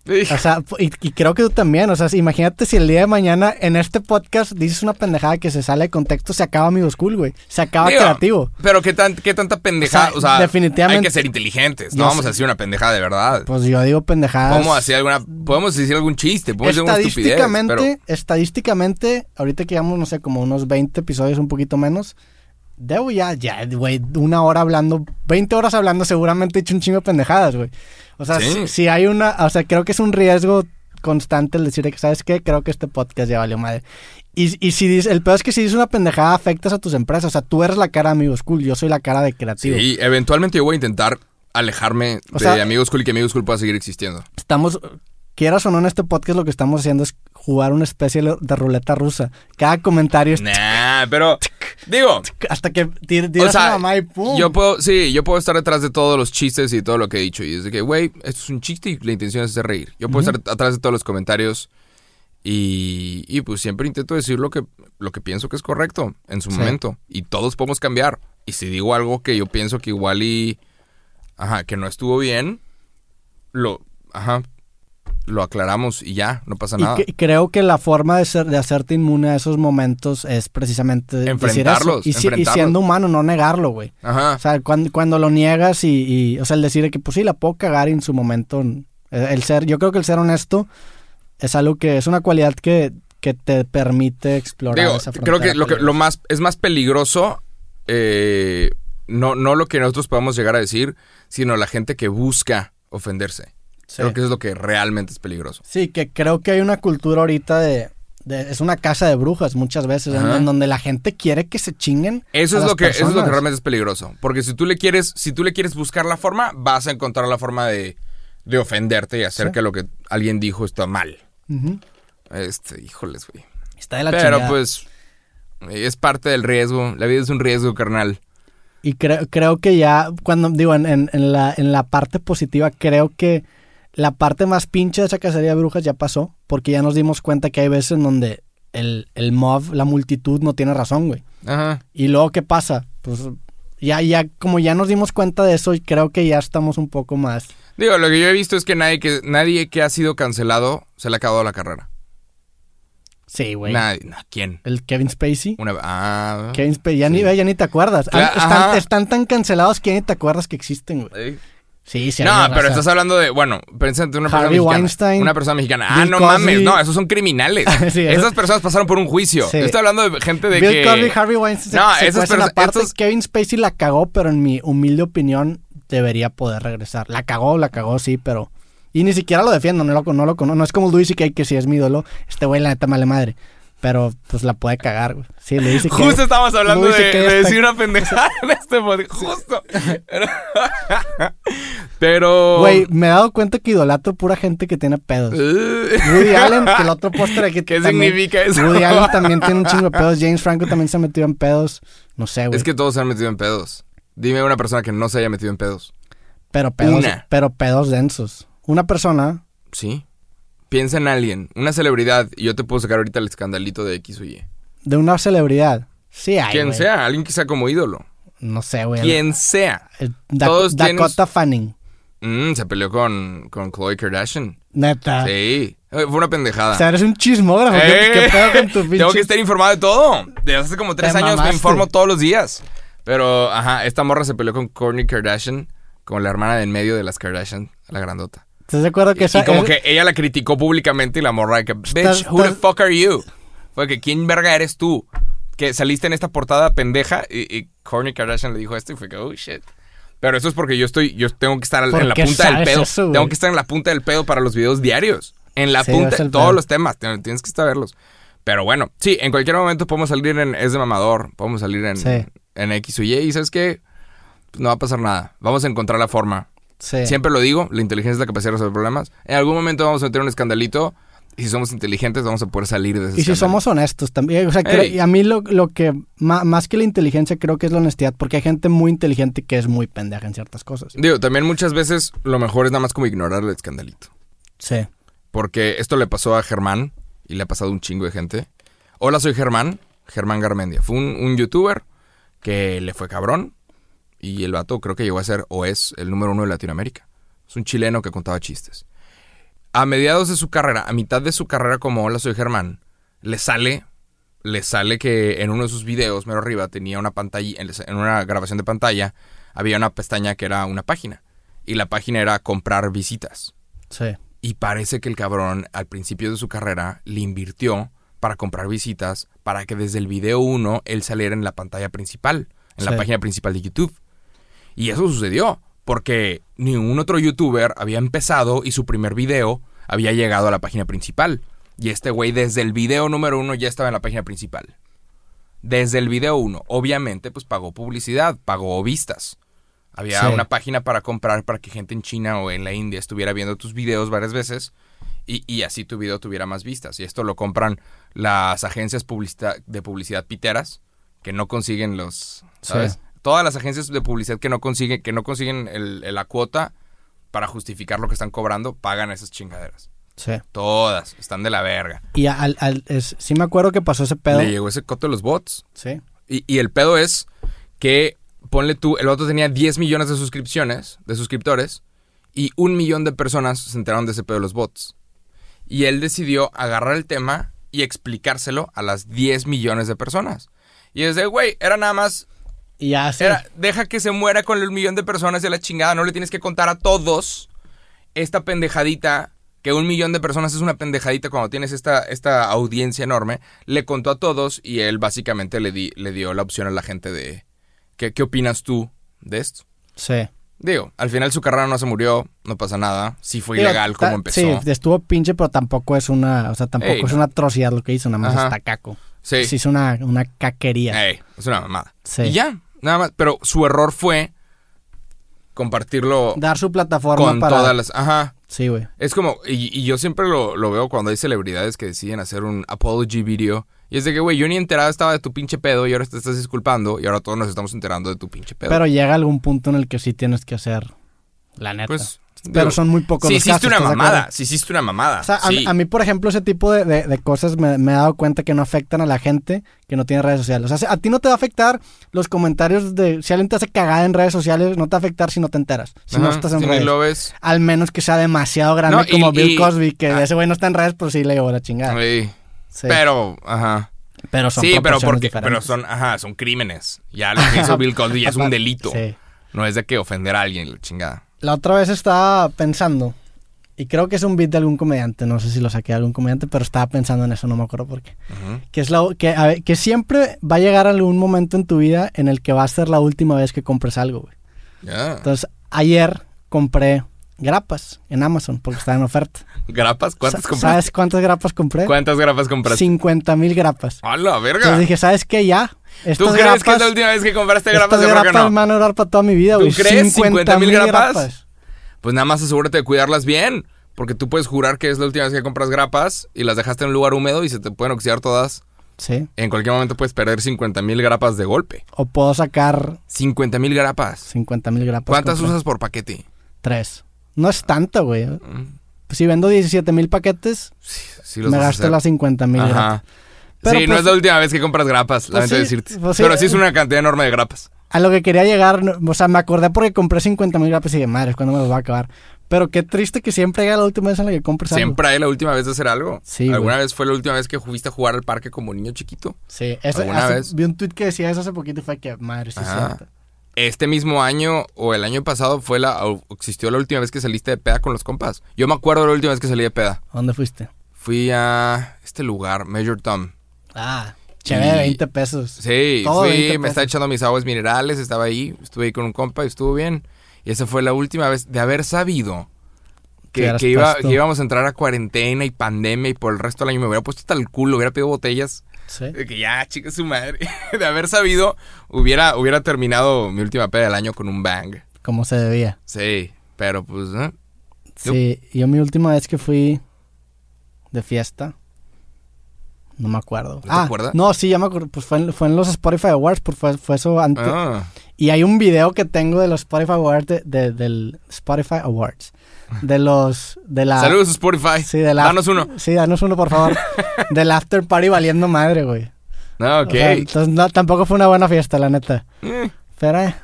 O sea, y, y creo que tú también. O sea, imagínate si el día de mañana en este podcast dices una pendejada que se sale de contexto, se acaba Amigo School, güey. Se acaba Digo, creativo. Pero qué, tan, qué tanta pendejada. O O sea, sea, definitivamente- Hay que ser inteligentes. No vamos sé. a decir una pendejada de verdad. Pues yo digo pendejadas. Podemos hacer alguna. Podemos decir algún chiste. Podemos decir alguna estupidez. Pero estadísticamente, ahorita que llevamos, no sé, como unos 20 episodios, un poquito menos, debo ya, ya, güey, una hora hablando, 20 horas hablando, seguramente he hecho un chingo de pendejadas, güey. O sea, Sí. si, si hay una, o sea, creo que es un riesgo constante el decir que, ¿sabes qué? Creo que este podcast ya valió madre. Y, y si dices, el peor es que si dices una pendejada afectas a tus empresas. O sea, tú eres la cara de Amigos Cool, yo soy la cara de creativo. sí, eventualmente yo voy a intentar alejarme O de sea- Amigos Cool y que Amigos Cool pueda seguir existiendo. estamos, quieras o no en este podcast, lo que estamos haciendo es jugar una especie de ruleta rusa. Cada comentario es Nah, pero. Digo. hasta que tir- tiras O sea, mamá y pum. Yo puedo, sí, yo puedo estar detrás de todos los chistes y todo lo que he dicho. Y es de que, güey, esto es un chiste y la intención es hacer reír. Yo puedo estar atrás de todos los comentarios y, y pues siempre intento decir lo que, lo que pienso que es correcto en su Sí. momento. Y todos podemos cambiar. Y si digo algo que yo pienso que igual y, ajá, que no estuvo bien, lo, ajá, lo aclaramos y ya, no pasa Y nada. que- creo que la forma de, ser, de hacerte inmune a esos momentos es precisamente decir eso. Enfrentarlos, Y, si- y enfrentarlos. siendo humano, no negarlo, güey. Ajá. O sea, cuando, cuando lo niegas y, y, o sea, el decir que pues sí, la puedo cagar y en su momento, el ser, yo creo que el ser honesto es algo que es una cualidad que, que te permite explorar Digo, esa creo que lo que lo más es más peligroso eh, no no lo que nosotros podemos llegar a decir, sino la gente que busca ofenderse. Sí. Creo que eso es lo que realmente es peligroso. Sí, que creo que hay una cultura ahorita de, de- es una casa de brujas muchas veces, en, donde la gente quiere que se chinguen. Eso a es las lo que eso es lo que realmente es peligroso, porque si tú le quieres si tú le quieres buscar la forma, vas a encontrar la forma de, de ofenderte y hacer Sí. que lo que alguien dijo está mal. Este, híjoles, güey. Está de la Pero chingada. pues es parte del riesgo, la vida es un riesgo, carnal. Y creo, creo que ya, cuando digo, en, en- en la, en la parte positiva, creo que la parte más pinche de esa cacería de brujas ya pasó, porque ya nos dimos cuenta que hay veces en donde el, el mob, la multitud, no tiene razón, güey. Ajá. Y luego, ¿qué pasa? Pues ya, ya, como ya nos dimos cuenta de eso, y creo que ya estamos un poco más. Digo, lo que yo he visto es que nadie que nadie que ha sido cancelado se le ha acabado la carrera. Sí, güey. Nadie. no, ¿Quién? El Kevin Spacey. Una. Ah. Kevin Spacey, ya, ni, ya ni te acuerdas. Están, están tan cancelados que ya ni te acuerdas que existen, güey. Eh. Sí, sí. No, pero raza. estás hablando de, bueno, pensate una persona mexicana. Weinstein, una persona mexicana. Ah, Bill no Cosby. mames, no, esos son criminales. Sí, Esas personas pasaron por un juicio. Sí. Yo estoy hablando de gente de Bill que Cosby, Harvey Weinstein, No, se, esas cuecen perso- aparte. estos- Kevin Spacey la cagó, pero en mi humilde opinión debería poder regresar. La cagó, la cagó, sí, pero... Y ni siquiera lo defiendo, no lo, no lo conozco. No es como Louis C.K. que sí es mi ídolo. Este güey la neta male madre. Pero pues la puede cagar, güey. Sí, Louis C.K. Justo estábamos hablando de, decir una pendejada en este podcast. Justo. Pero. Güey, me he dado cuenta que idolatro pura gente que tiene pedos. Woody Allen, que el otro póster aquí ¿Qué también- significa eso? Woody Allen también tiene un chingo de pedos. James Franco también se ha metido en pedos. No sé, güey. Es que todos se han metido en pedos. Dime una persona que no se haya metido en pedos. Pero pedos, Una. pero pedos densos. Una persona Sí. Piensa en alguien, una celebridad, y yo te puedo sacar ahorita el escandalito de X o Y. de una celebridad. Sí hay, Quien sea, alguien que sea como ídolo. No sé, güey. Quien sea. Tienes- Dakota Fanning. Mm, se peleó con, con Khloe Kardashian. Neta. Sí. Fue una pendejada. O sea, eres un chismógrafo. ¿Qué, ¡Eh! qué pedo con tu pinche... Tengo que estar informado de todo. Desde hace como tres años me informo todos los días. Pero, ajá, esta morra se peleó con Kourtney Kardashian, con la hermana de en medio de las Kardashian, la grandota. ¿Estás de acuerdo que Y, esa... y como es- que ella la criticó públicamente y la morra que, bitch, Estás- who the fuck are you? Fue que, ¿quién verga eres tú? Que saliste en esta portada pendeja y, y Kourtney Kardashian le dijo esto y fue que, oh shit. Pero eso es porque yo estoy, yo tengo que estar ¿Por en la punta del pedo. eso, tengo que estar en la punta del pedo para los videos diarios. En la Sí, punta, todos pedo. los temas, tien- tienes que saberlos. Pero bueno, sí, en cualquier momento podemos salir en Es de Mamador, podemos salir en, Sí. en X o Y y ¿sabes qué? Pues no va a pasar nada. Vamos a encontrar la forma. Sí. Siempre lo digo, la inteligencia es la capacidad de resolver problemas. En algún momento vamos a meter un escandalito Y si somos inteligentes, vamos a poder salir de ese Y si somos honestos también. O sea, creo- a mí lo, lo que, ma- más que la inteligencia, creo que es la honestidad, porque hay gente muy inteligente que es muy pendeja en ciertas cosas. Digo, también muchas veces lo mejor es nada más como ignorar el escandalito. Sí. Porque esto le pasó a Germán y le ha pasado a un chingo de gente. Hola, soy Germán, Germán Garmendia. Fue un, un youtuber que le fue cabrón y el vato creo que llegó a ser o es el número uno de Latinoamérica. Es un chileno que contaba chistes. A mediados de su carrera, a mitad de su carrera como Hola, soy Germán, le sale, le sale que en uno de sus videos, mero arriba, tenía una pantalla, en una grabación de pantalla, había una pestaña que era una página. Y la página era comprar visitas. Sí. Y parece que el cabrón al principio de su carrera le invirtió para comprar visitas para que desde el video 1 él saliera en la pantalla principal, en la página principal de YouTube. Y eso sucedió porque ningún otro youtuber había empezado y su primer video había llegado a la página principal. Y este güey desde el video número 1 ya estaba en la página principal. Desde el video 1. Obviamente pues pagó publicidad, pagó vistas. Había Sí. una página para comprar para que gente en China o en la India estuviera viendo tus videos varias veces y, y así tu video tuviera más vistas. Y esto lo compran las agencias publicita- de publicidad piteras que no consiguen los, ¿sabes? Sí. Todas las agencias de publicidad que no consiguen, que no consiguen el- el- la cuota para justificar lo que están cobrando, pagan esas chingaderas. Sí. Todas, están de la verga. Y al, al- es- sí me acuerdo que pasó ese pedo. Le llegó ese coto de los bots. Sí. Y, y el pedo es que, ponle tú, el otro tenía 10 millones de suscripciones, de suscriptores, y un millón de personas se enteraron de ese pedo de los bots. Y él decidió agarrar el tema y explicárselo a las 10 millones de personas. Y desde, güey, era nada más, Y era, deja que se muera con el millón de personas de la chingada, no le tienes que contar a todos esta pendejadita, que un millón de personas es una pendejadita cuando tienes esta, esta audiencia enorme, le contó a todos y él básicamente le, di- le dio la opción a la gente de, ¿qué, ¿qué opinas tú de esto? Sí. Digo, al final su carrera no se murió, no pasa nada, sí fue Digo, ilegal como empezó. Sí, estuvo pinche, pero tampoco es una, o sea, tampoco Ey, es una atrocidad lo que hizo, nada más Ajá. está caco. Sí, Sí, es una, una caquería. Ey, es una mamada. Sí. Y ya, nada más, pero su error fue compartirlo Dar su plataforma con para... todas las... Ajá, Sí, güey. Es como, y, y yo siempre lo, lo veo cuando hay celebridades que deciden hacer un apology video. Y es de que, güey, yo ni enterado estaba de tu pinche pedo y ahora te estás disculpando y ahora todos nos estamos enterando de tu pinche pedo. Pero llega algún punto en el que sí tienes que hacer la neta. pues, pero digo, son muy pocos Si los hiciste casos, una ¿estás de mamada, si hiciste una mamada. O sea, a, sí. a mí, por ejemplo, ese tipo de, de- de cosas me, me he dado cuenta que no afectan a la gente que no tiene redes sociales. O sea, a ti no te va a afectar los comentarios de... Si alguien te hace cagada en redes sociales, no te va a afectar si no te enteras. Si no estás en si redes. lo ves. Al menos que sea demasiado grande No, y- como Bill y- Cosby, que ah. ese güey no está en redes, pero sí le llevó la chingada. Sí. Pero, ajá. Pero son Sí, pero porque, pero diferentes. son, ajá, son crímenes. Ya lo que hizo Bill Cosby ya es un delito. Sí. No es de que ofender a alguien, la chingada. La otra vez estaba pensando, y creo que es un beat de algún comediante, no sé si lo saqué de algún comediante, pero estaba pensando en eso, no me acuerdo por qué. Ujú. Que, es la, que, a ver, que siempre va a llegar algún momento en tu vida en el que va a ser la última vez que compres algo, güey. Ya. Entonces, ayer compré grapas en Amazon porque estaba en oferta. ¿Grapas? ¿Cuántas compraste? ¿Sabes cuántas grapas compré? ¿Cuántas grapas compraste? 50 mil grapas. ¡A la verga! Entonces dije, ¿sabes qué? Ya. ¿Tú crees grapas, que es la última vez que compraste grapas? creo que grapas no. van a durar para toda mi vida, ¿Tú güey. crees? 50,000 50,000 grapas? Pues nada más asegúrate de cuidarlas bien. Porque tú puedes jurar que es la última vez que compras grapas y las dejaste en un lugar húmedo y se te pueden oxidar todas. Sí. En cualquier momento puedes perder 50 mil grapas de golpe. O puedo sacar 50 mil grapas. 50 mil grapas. ¿Cuántas usas por paquete? Tres. No es tanto, güey. Mm, Si vendo 17 mil paquetes, Sí, sí los me gasto las 50 mil grapas. Pero sí, no pues- es la última vez que compras grapas, Pues lamento sí, decirte. pues sí. Pero sí es una cantidad enorme de grapas. A lo que quería llegar, o sea, me acordé porque compré 50 mil grapas y dije, madre, ¿cuándo me los va a acabar? Pero qué triste que siempre llega la última vez en la que compres algo. Siempre hay la última vez de hacer algo. Sí, ¿Alguna güey. vez fue la última vez que fuiste a jugar al parque como niño chiquito? Sí, eso, ¿Alguna hace- vez? vi un tweet que decía eso hace poquito y fue que, madre, sí es Ajá. cierto. Este mismo año o el año pasado fue la o existió la última vez que saliste de peda con los compas. Yo me acuerdo de la última vez que salí de peda. ¿A dónde fuiste? Fui a este lugar, Major Tom. Ah, chévere, Y- 20 pesos. Sí, Todo 20 fui, me estaba echando mis aguas minerales, estaba ahí, estuve ahí con un compa y estuvo bien. Y esa fue la última vez de haber sabido iba, que íbamos a entrar a cuarentena y pandemia y por el resto del año me hubiera puesto hasta el culo, hubiera pedido botellas. Sí. De que ya, chica, su madre. De haber sabido, hubiera, hubiera terminado mi última peda del año con un bang. Como se debía. Sí, pero pues, ¿eh? Sí, yo mi última vez que fui, de fiesta. No me acuerdo. ¿No te ah, acuerdas? no, sí, ya me acuerdo. Pues fue en, fue en los Spotify Awards, pues fue, fue eso antes. Ah, Y hay un video que tengo de los Spotify Awards, de, de- del Spotify Awards. De los, de la... Saludos Spotify. Sí, de la... Danos uno. Sí, danos uno, por favor. del after party valiendo madre, güey. No, ok. O sea, entonces, no, tampoco fue una buena fiesta, la neta. Eh, Pero, eh,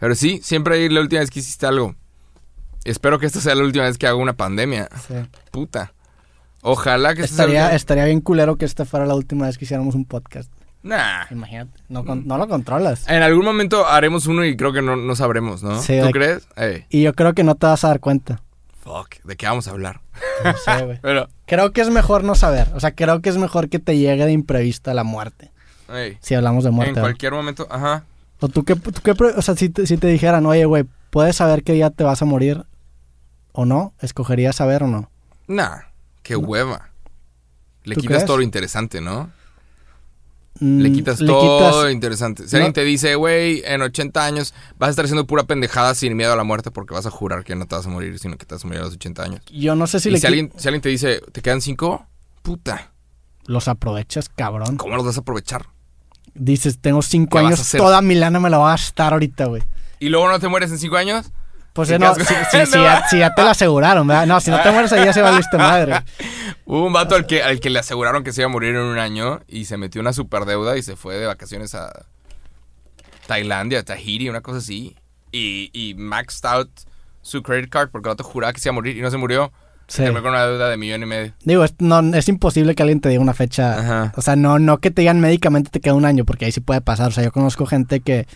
Pero sí, siempre hay la última vez que hiciste algo. Espero que esta sea la última vez que haga una pandemia. sí. Puta. Ojalá que Estaría, estaría bien culero que esta fuera la última vez que hiciéramos un podcast. Nah. Imagínate. No, con- no lo controlas. En algún momento haremos uno y creo que no, no sabremos, ¿no? Sí, ¿Tú crees? Y yo creo que no te vas a dar cuenta. fuck. ¿De qué vamos a hablar? No sé, güey. Pero, Creo que es mejor no saber. O sea, creo que es mejor que te llegue de imprevista la muerte. ey, Si hablamos de muerte. en ¿verdad? cualquier momento, ajá. O tú qué, tú qué o sea, si te, si te dijeran, oye, güey, ¿puedes saber qué día te vas a morir o no? ¿Escogerías saber o no? Nah, qué hueva. Le ¿Tú quitas crees? todo lo interesante, ¿no? Mm, Le quitas le todo quitas- lo interesante. Si No. alguien te dice, güey, en 80 años vas a estar haciendo pura pendejada sin miedo a la muerte porque vas a jurar que no te vas a morir, sino que te vas a morir a los 80 años. Yo no sé si y le si qui- alguien, si alguien te dice, ¿te quedan 5? Puta, los aprovechas, cabrón. ¿cómo los vas a aprovechar? Dices, tengo cinco ¿Qué vas a años, hacer? toda mi lana me la voy a gastar ahorita, güey. ¿Y luego no te mueres en 5 años? Pues ¿Y eh, no, si, si- ya, si ya te lo aseguraron, ¿verdad? No, si no te mueres ahí ya se valiste madre. Hubo un vato al que, al que le aseguraron que se iba a morir en un año y se metió una super deuda y se fue de vacaciones a Tailandia, Tahiti, una cosa así. Y, y maxed out su credit card porque el vato juraba que se iba a morir y no se murió. Sí. Terminó con una deuda de millón y medio. Digo, es, no, es imposible que alguien te diga una fecha. Ajá. O sea, no, no que te digan médicamente te queda un año, porque ahí sí puede pasar. O sea, yo conozco gente que,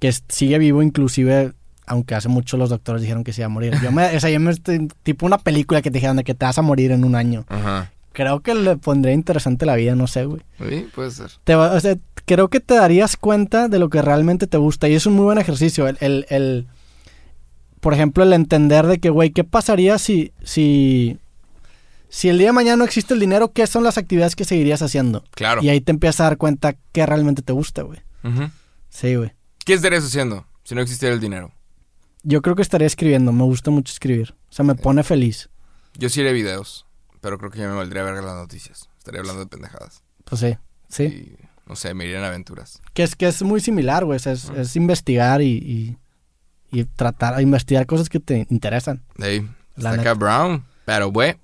que sigue vivo, inclusive, aunque hace mucho los doctores dijeron que se iba a morir. Yo me, o sea, yo me estoy- tipo una película que te dijeron de que te vas a morir en un año. Ajá. Creo que le pondría interesante la vida, no sé, güey. Sí, puede ser. Te va- o sea, creo que te darías cuenta de lo que realmente te gusta. Y es un muy buen ejercicio. El, el, el- por ejemplo, el entender de que, güey, ¿qué pasaría si, si, si el día de mañana no existe el dinero? ¿Qué son las actividades que seguirías haciendo? Claro. Y ahí te empiezas a dar cuenta que realmente te gusta, güey. Ujú. Sí, güey. ¿Qué estarías haciendo si no existiera el dinero? Yo creo que estaría escribiendo. Me gusta mucho escribir. O sea, me pone feliz. Yo sí haré videos, pero creo que ya me valdría ver las noticias. Estaría hablando de pendejadas. Pues sí, sí. Y, no sé, me iría en aventuras. Que es, que es muy similar, güey. O sea, es, es investigar y, y, y tratar, investigar cosas que te interesan. La está acá Brown. Pero, güey,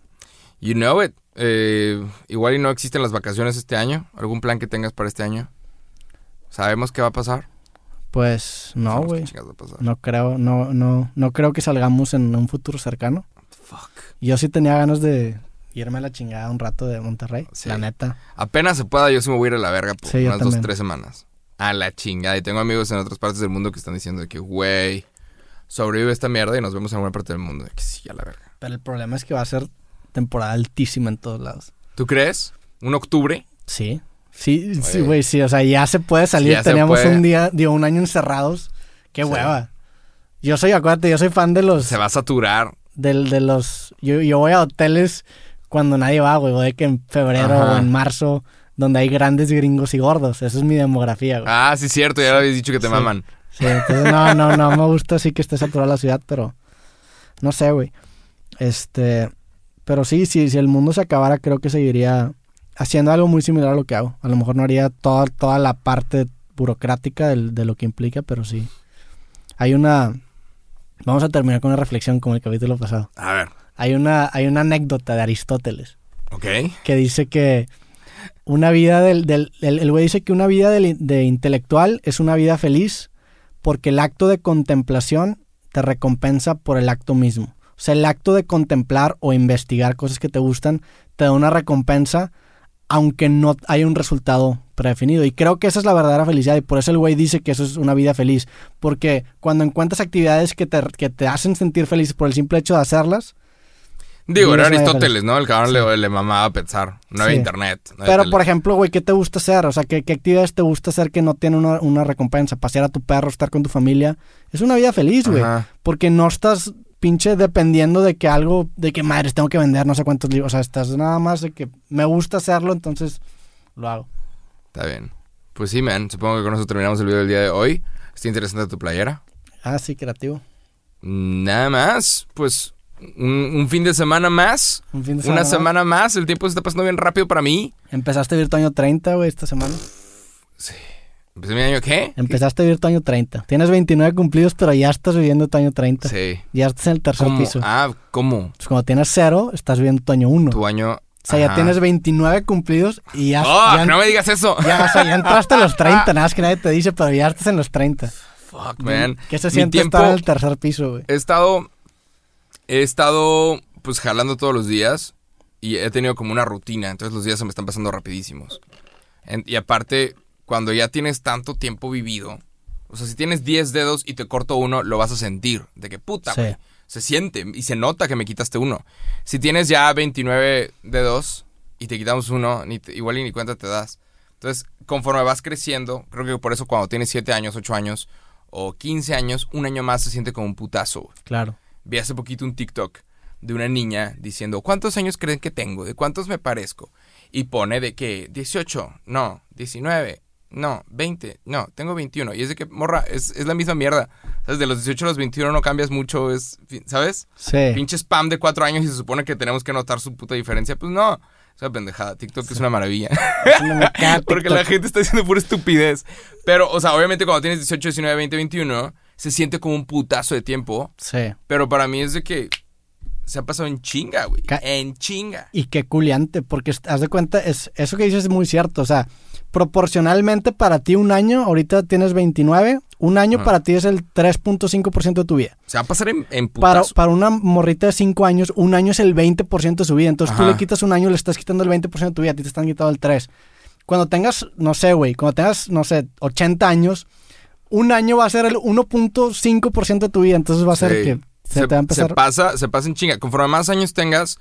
you know it. Eh, igual y no existen las vacaciones este año. ¿Algún plan que tengas para este año? ¿Sabemos qué va a pasar? Pues no, güey. No creo, no, no, no creo que salgamos en un futuro cercano. Fuck. Yo sí tenía ganas de irme a la chingada un rato de Monterrey, Sí. la neta. Apenas se pueda, yo sí me voy a ir a la verga por Sí, unas dos, tres semanas. A la chingada. Y tengo amigos en otras partes del mundo que están diciendo que, güey, sobrevive esta mierda y nos vemos en alguna parte del mundo. Que sí, a la verga. Pero el problema es que va a ser temporada altísima en todos lados. ¿Tú crees? ¿Un octubre? Sí. Sí, sí, güey, sí, o sea, ya se puede salir. ya Teníamos puede. un día, digo, un año encerrados. Qué Sí. hueva. Yo soy, acuérdate, yo soy fan de los, Se va a saturar. del, de los, yo, yo voy a hoteles cuando nadie va, güey, voy de que en febrero Ajá. o en marzo, donde hay grandes gringos y gordos. Esa es mi demografía, güey. Ah, sí, cierto. Ya lo habías dicho que te Sí. maman. Sí, entonces no, no, no me gusta así que esté saturada la ciudad, pero no sé, güey. Este, pero sí, sí, si el mundo se acabara, creo que seguiría haciendo algo muy similar a lo que hago. A lo mejor no haría toda, toda la parte burocrática del- de lo que implica, pero sí. Hay una... Vamos a terminar con una reflexión como el capítulo pasado. A ver. Hay una, hay una anécdota de Aristóteles Ok. que dice que una vida del... del el güey dice que una vida del- de intelectual es una vida feliz porque el acto de contemplación te recompensa por el acto mismo. O sea, el acto de contemplar o investigar cosas que te gustan te da una recompensa aunque no hay un resultado predefinido. Y creo que esa es la verdadera felicidad y por eso el güey dice que eso es una vida feliz. Porque cuando encuentras actividades que te, que te hacen sentir feliz por el simple hecho de hacerlas, Digo, era Aristóteles, ¿no? El cabrón Sí. le, le mamaba pensar. No había Sí. internet. no había Pero, tele. por ejemplo, güey, ¿qué te gusta hacer? O sea, ¿qué, qué actividades te gusta hacer que no tienen una, una recompensa? Pasear a tu perro, estar con tu familia. Es una vida feliz, güey. Porque no estás pinche dependiendo de que algo, de que madres tengo que vender no sé cuántos libros. O sea, estás nada más de que me gusta hacerlo, entonces lo hago. Está bien. Pues sí, man. Supongo que con eso terminamos el video del día de hoy. Está interesante tu playera. Ah, sí, creativo. Nada más. Pues un, un fin de semana más. Un fin de Una semana. semana más. El tiempo se está pasando bien rápido para mí. Empezaste a vivir tu año 30, güey, esta semana. ¿Empecé mi año qué? Empezaste a vivir tu año 30. Tienes 29 cumplidos, pero ya estás viviendo tu año 30. Sí. Ya estás en el tercer ¿Cómo? piso. Ah, ¿cómo? Pues cuando tienes cero, estás viviendo tu año 1. Tu año... O sea, ya tienes 29 cumplidos y ya, ¡Oh, ya, no me digas eso! ya, o sea, ya entraste a los 30. Nada más que nadie te dice, pero ya estás en los 30. Fuck, man. ¿Qué se siente tiempo- estar en el tercer piso, güey? He estado... He estado, pues, jalando todos los días. Y he tenido como una rutina. Entonces los días se me están pasando rapidísimos. En- y aparte, cuando ya tienes tanto tiempo vivido... O sea, si tienes 10 dedos y te corto uno, lo vas a sentir. De que puta, Sí. Se siente y se nota que me quitaste uno. Si tienes ya 29 dedos y te quitamos uno, ni te- igual y ni cuenta te das. Entonces, conforme vas creciendo, creo que por eso cuando tienes 7 años, 8 años o 15 años, un año más se siente como un putazo. Claro. Vi hace poquito un TikTok de una niña diciendo, ¿cuántos años creen que tengo? ¿De cuántos me parezco? Y pone de que 18, no, 19, no, 20, no, tengo 21. Y es de que, morra, es, es la misma mierda. ¿Sabes? De los 18 a los 21 no cambias mucho, es, ¿sabes? Sí. Pinche spam de 4 años y se supone que tenemos que notar su puta diferencia. Pues no, es una pendejada. TikTok es una maravilla. No Porque la gente está haciendo pura estupidez. Pero, o sea, obviamente cuando tienes 18, 19, 20, 21, se siente como un putazo de tiempo. Sí. Pero para mí es de que se ha pasado en chinga, güey. En chinga. Y qué culiante, porque haz de cuenta, es, eso que dices es muy cierto. O sea, proporcionalmente para ti un año, ahorita tienes 29, un año Ajá. para ti es el 3.5% de tu vida. Se va a pasar en, en Para, para una morrita de 5 años, un año es el 20% de su vida. Entonces tú le quitas un año, le estás quitando el 20% de tu vida, a ti te están quitando el 3%. Cuando tengas, no sé, güey, cuando tengas, no sé, 80 años, un año va a ser el 1.5% de tu vida. Entonces va a ser Sí. que se, se, te va a se empezar... pasa, se pasa en chinga. Conforme más años tengas,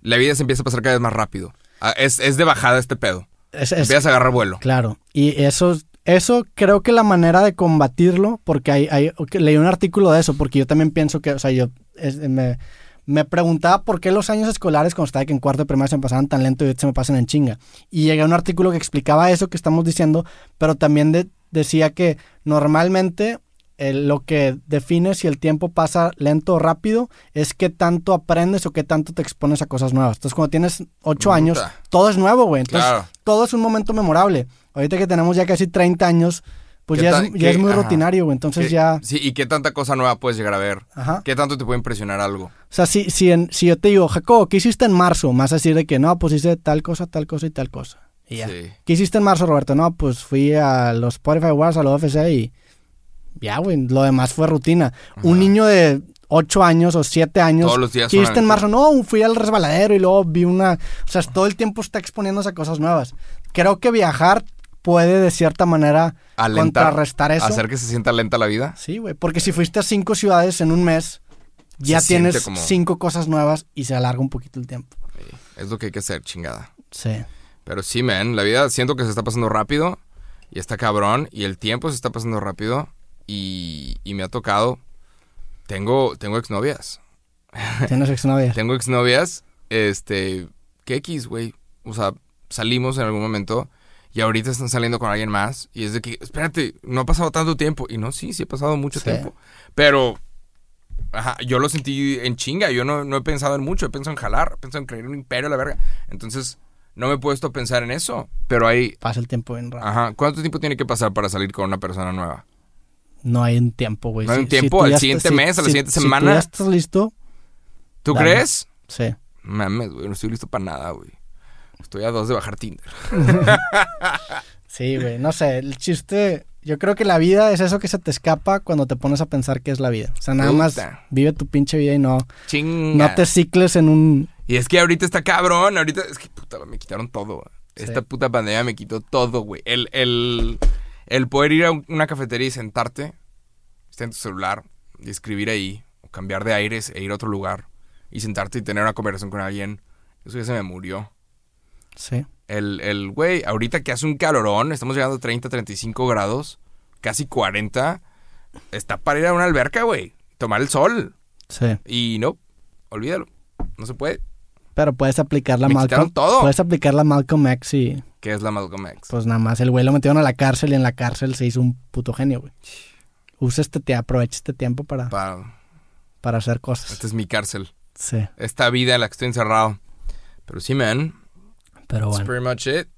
la vida se empieza a pasar cada vez más rápido. Ah, Es, es de bajada este pedo. es- es- Empiezas a agarrar vuelo. Claro, y eso, eso creo que la manera de combatirlo, porque hay, leí un artículo de eso, porque yo también pienso que, o sea, yo es- me, me preguntaba por qué los años escolares cuando estaba que en cuarto de primaria se me pasaban tan lento y se me pasan en chinga. Y llegué a un artículo que explicaba eso que estamos diciendo, pero también de- decía que normalmente eh, lo que define si el tiempo pasa lento o rápido es qué tanto aprendes o qué tanto te expones a cosas nuevas. Entonces, cuando tienes ocho Puta. años, todo es nuevo, güey. Entonces, Claro. todo es un momento memorable. Ahorita que tenemos ya casi 30 años, pues ¿Qué ya, ta- es, ya qué- es muy ajá. rutinario, güey. Entonces ¿Qué- ya... Sí, y qué tanta cosa nueva puedes llegar a ver. Ajá. ¿Qué tanto te puede impresionar algo? O sea, si, si, en- si yo te digo, Jacobo, ¿qué hiciste en marzo? Más decir de que no, pues hice tal cosa, tal cosa y tal cosa. Y ya. Sí. ¿Qué hiciste en marzo, Roberto? No, pues fui a los Spotify Awards, a la UFC y ya, güey. Lo demás fue rutina. Un niño de 8 años o 7 años. Todos los días ¿Qué son hiciste en marzo? No, fui al resbaladero y luego vi una... O sea, todo el tiempo está exponiéndose a cosas nuevas. Creo que viajar puede de cierta manera Alentar, contrarrestar eso. Hacer que se sienta lenta la vida. Sí, güey. Porque si fuiste a cinco ciudades en un mes, ya Se tienes como- cinco cosas nuevas y se alarga un poquito el tiempo. Es lo que hay que hacer, chingada. Sí. Pero sí, man, la vida siento que se está pasando rápido y está cabrón y el tiempo se está pasando rápido y, y me ha tocado. Tengo, tengo exnovias. Tienes exnovia. Tengo exnovias, este, que X, güey. O sea, salimos en algún momento y ahorita están saliendo con alguien más y es de que, espérate, no ha pasado tanto tiempo. Y no, sí, sí ha pasado mucho Sí. tiempo. Pero, ajá, yo lo sentí en chinga. Yo no, no he pensado en mucho, he pensado en jalar, he pensado en crear un imperio la verga. Entonces, no me he puesto a pensar en eso. Pero hay, Pasa el tiempo bien rápido. ajá, ¿cuánto tiempo tiene que pasar para salir con una persona nueva? No hay un tiempo, güey. No hay un Si- tiempo, al siguiente estás- mes, a la siguiente si tú semana. ya estás listo, ¿Tú crees? sí. Mames, güey, no estoy listo para nada, güey. Estoy a dos de bajar Tinder. Sí, güey. No sé, el chiste... Yo creo que la vida es eso que se te escapa cuando te pones a pensar qué es la vida. O sea, nada más vive tu pinche vida y no, Chinga. no te cicles en un... Y es que ahorita está cabrón, ahorita es que puta, me quitaron todo. güey. Sí. Esta puta pandemia me quitó todo, güey. El, el, el poder ir a un- una cafetería y sentarte, estar en tu celular y escribir ahí, o cambiar de aires e ir a otro lugar y sentarte y tener una conversación con alguien, eso ya se me murió. Sí. El, el, güey, ahorita que hace un calorón, estamos llegando a 30, 35 grados, casi 40, está para ir a una alberca, güey, tomar el sol. Sí. Y no, olvídalo, no se puede. Pero puedes aplicar la Me Malcolm... todo. Puedes aplicar la Malcolm X y... ¿Qué es la Malcolm X? Pues nada más, el güey lo metieron a la cárcel y en la cárcel se hizo un puto genio, güey. Usa este tiempo, aprovecha este tiempo para, Pa- para hacer cosas. esta es mi cárcel. Sí, esta vida en la que estoy encerrado. Pero sí, man. pero That's bueno. pretty much it.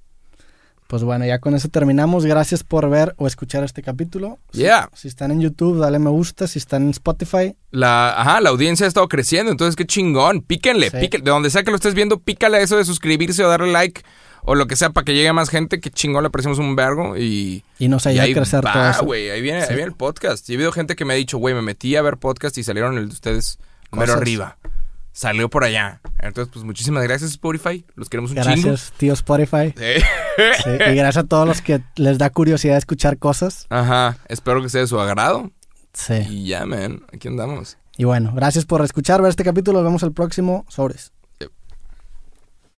Pues bueno, ya con eso terminamos. Gracias por ver o escuchar este capítulo. Si- Yeah. Si, están en YouTube, dale me gusta. Si están en Spotify, La, ajá, la audiencia ha estado creciendo, entonces qué chingón. Píquenle, Sí. píquenle. De donde sea que lo estés viendo, pícale a eso de suscribirse o darle like o lo que sea para que llegue más gente. Qué chingón, le apreciamos un vergo y... y nos ayuda a crecer todo va, eso. güey. Ahí viene, Sí. ahí viene el podcast. Y he habido gente que me ha dicho, güey, me metí a ver podcast y salieron el de ustedes mero Cosas. arriba. Salió por allá. Entonces, pues muchísimas gracias, Spotify. Los queremos un chingo. Gracias, tío Spotify. Sí. Sí, y gracias a todos los que les da curiosidad escuchar cosas. Ajá. Espero que sea de su agrado. Sí. Y ya, man. Aquí andamos. Y bueno, gracias por escuchar, ver este capítulo. Nos vemos el próximo. Sobres.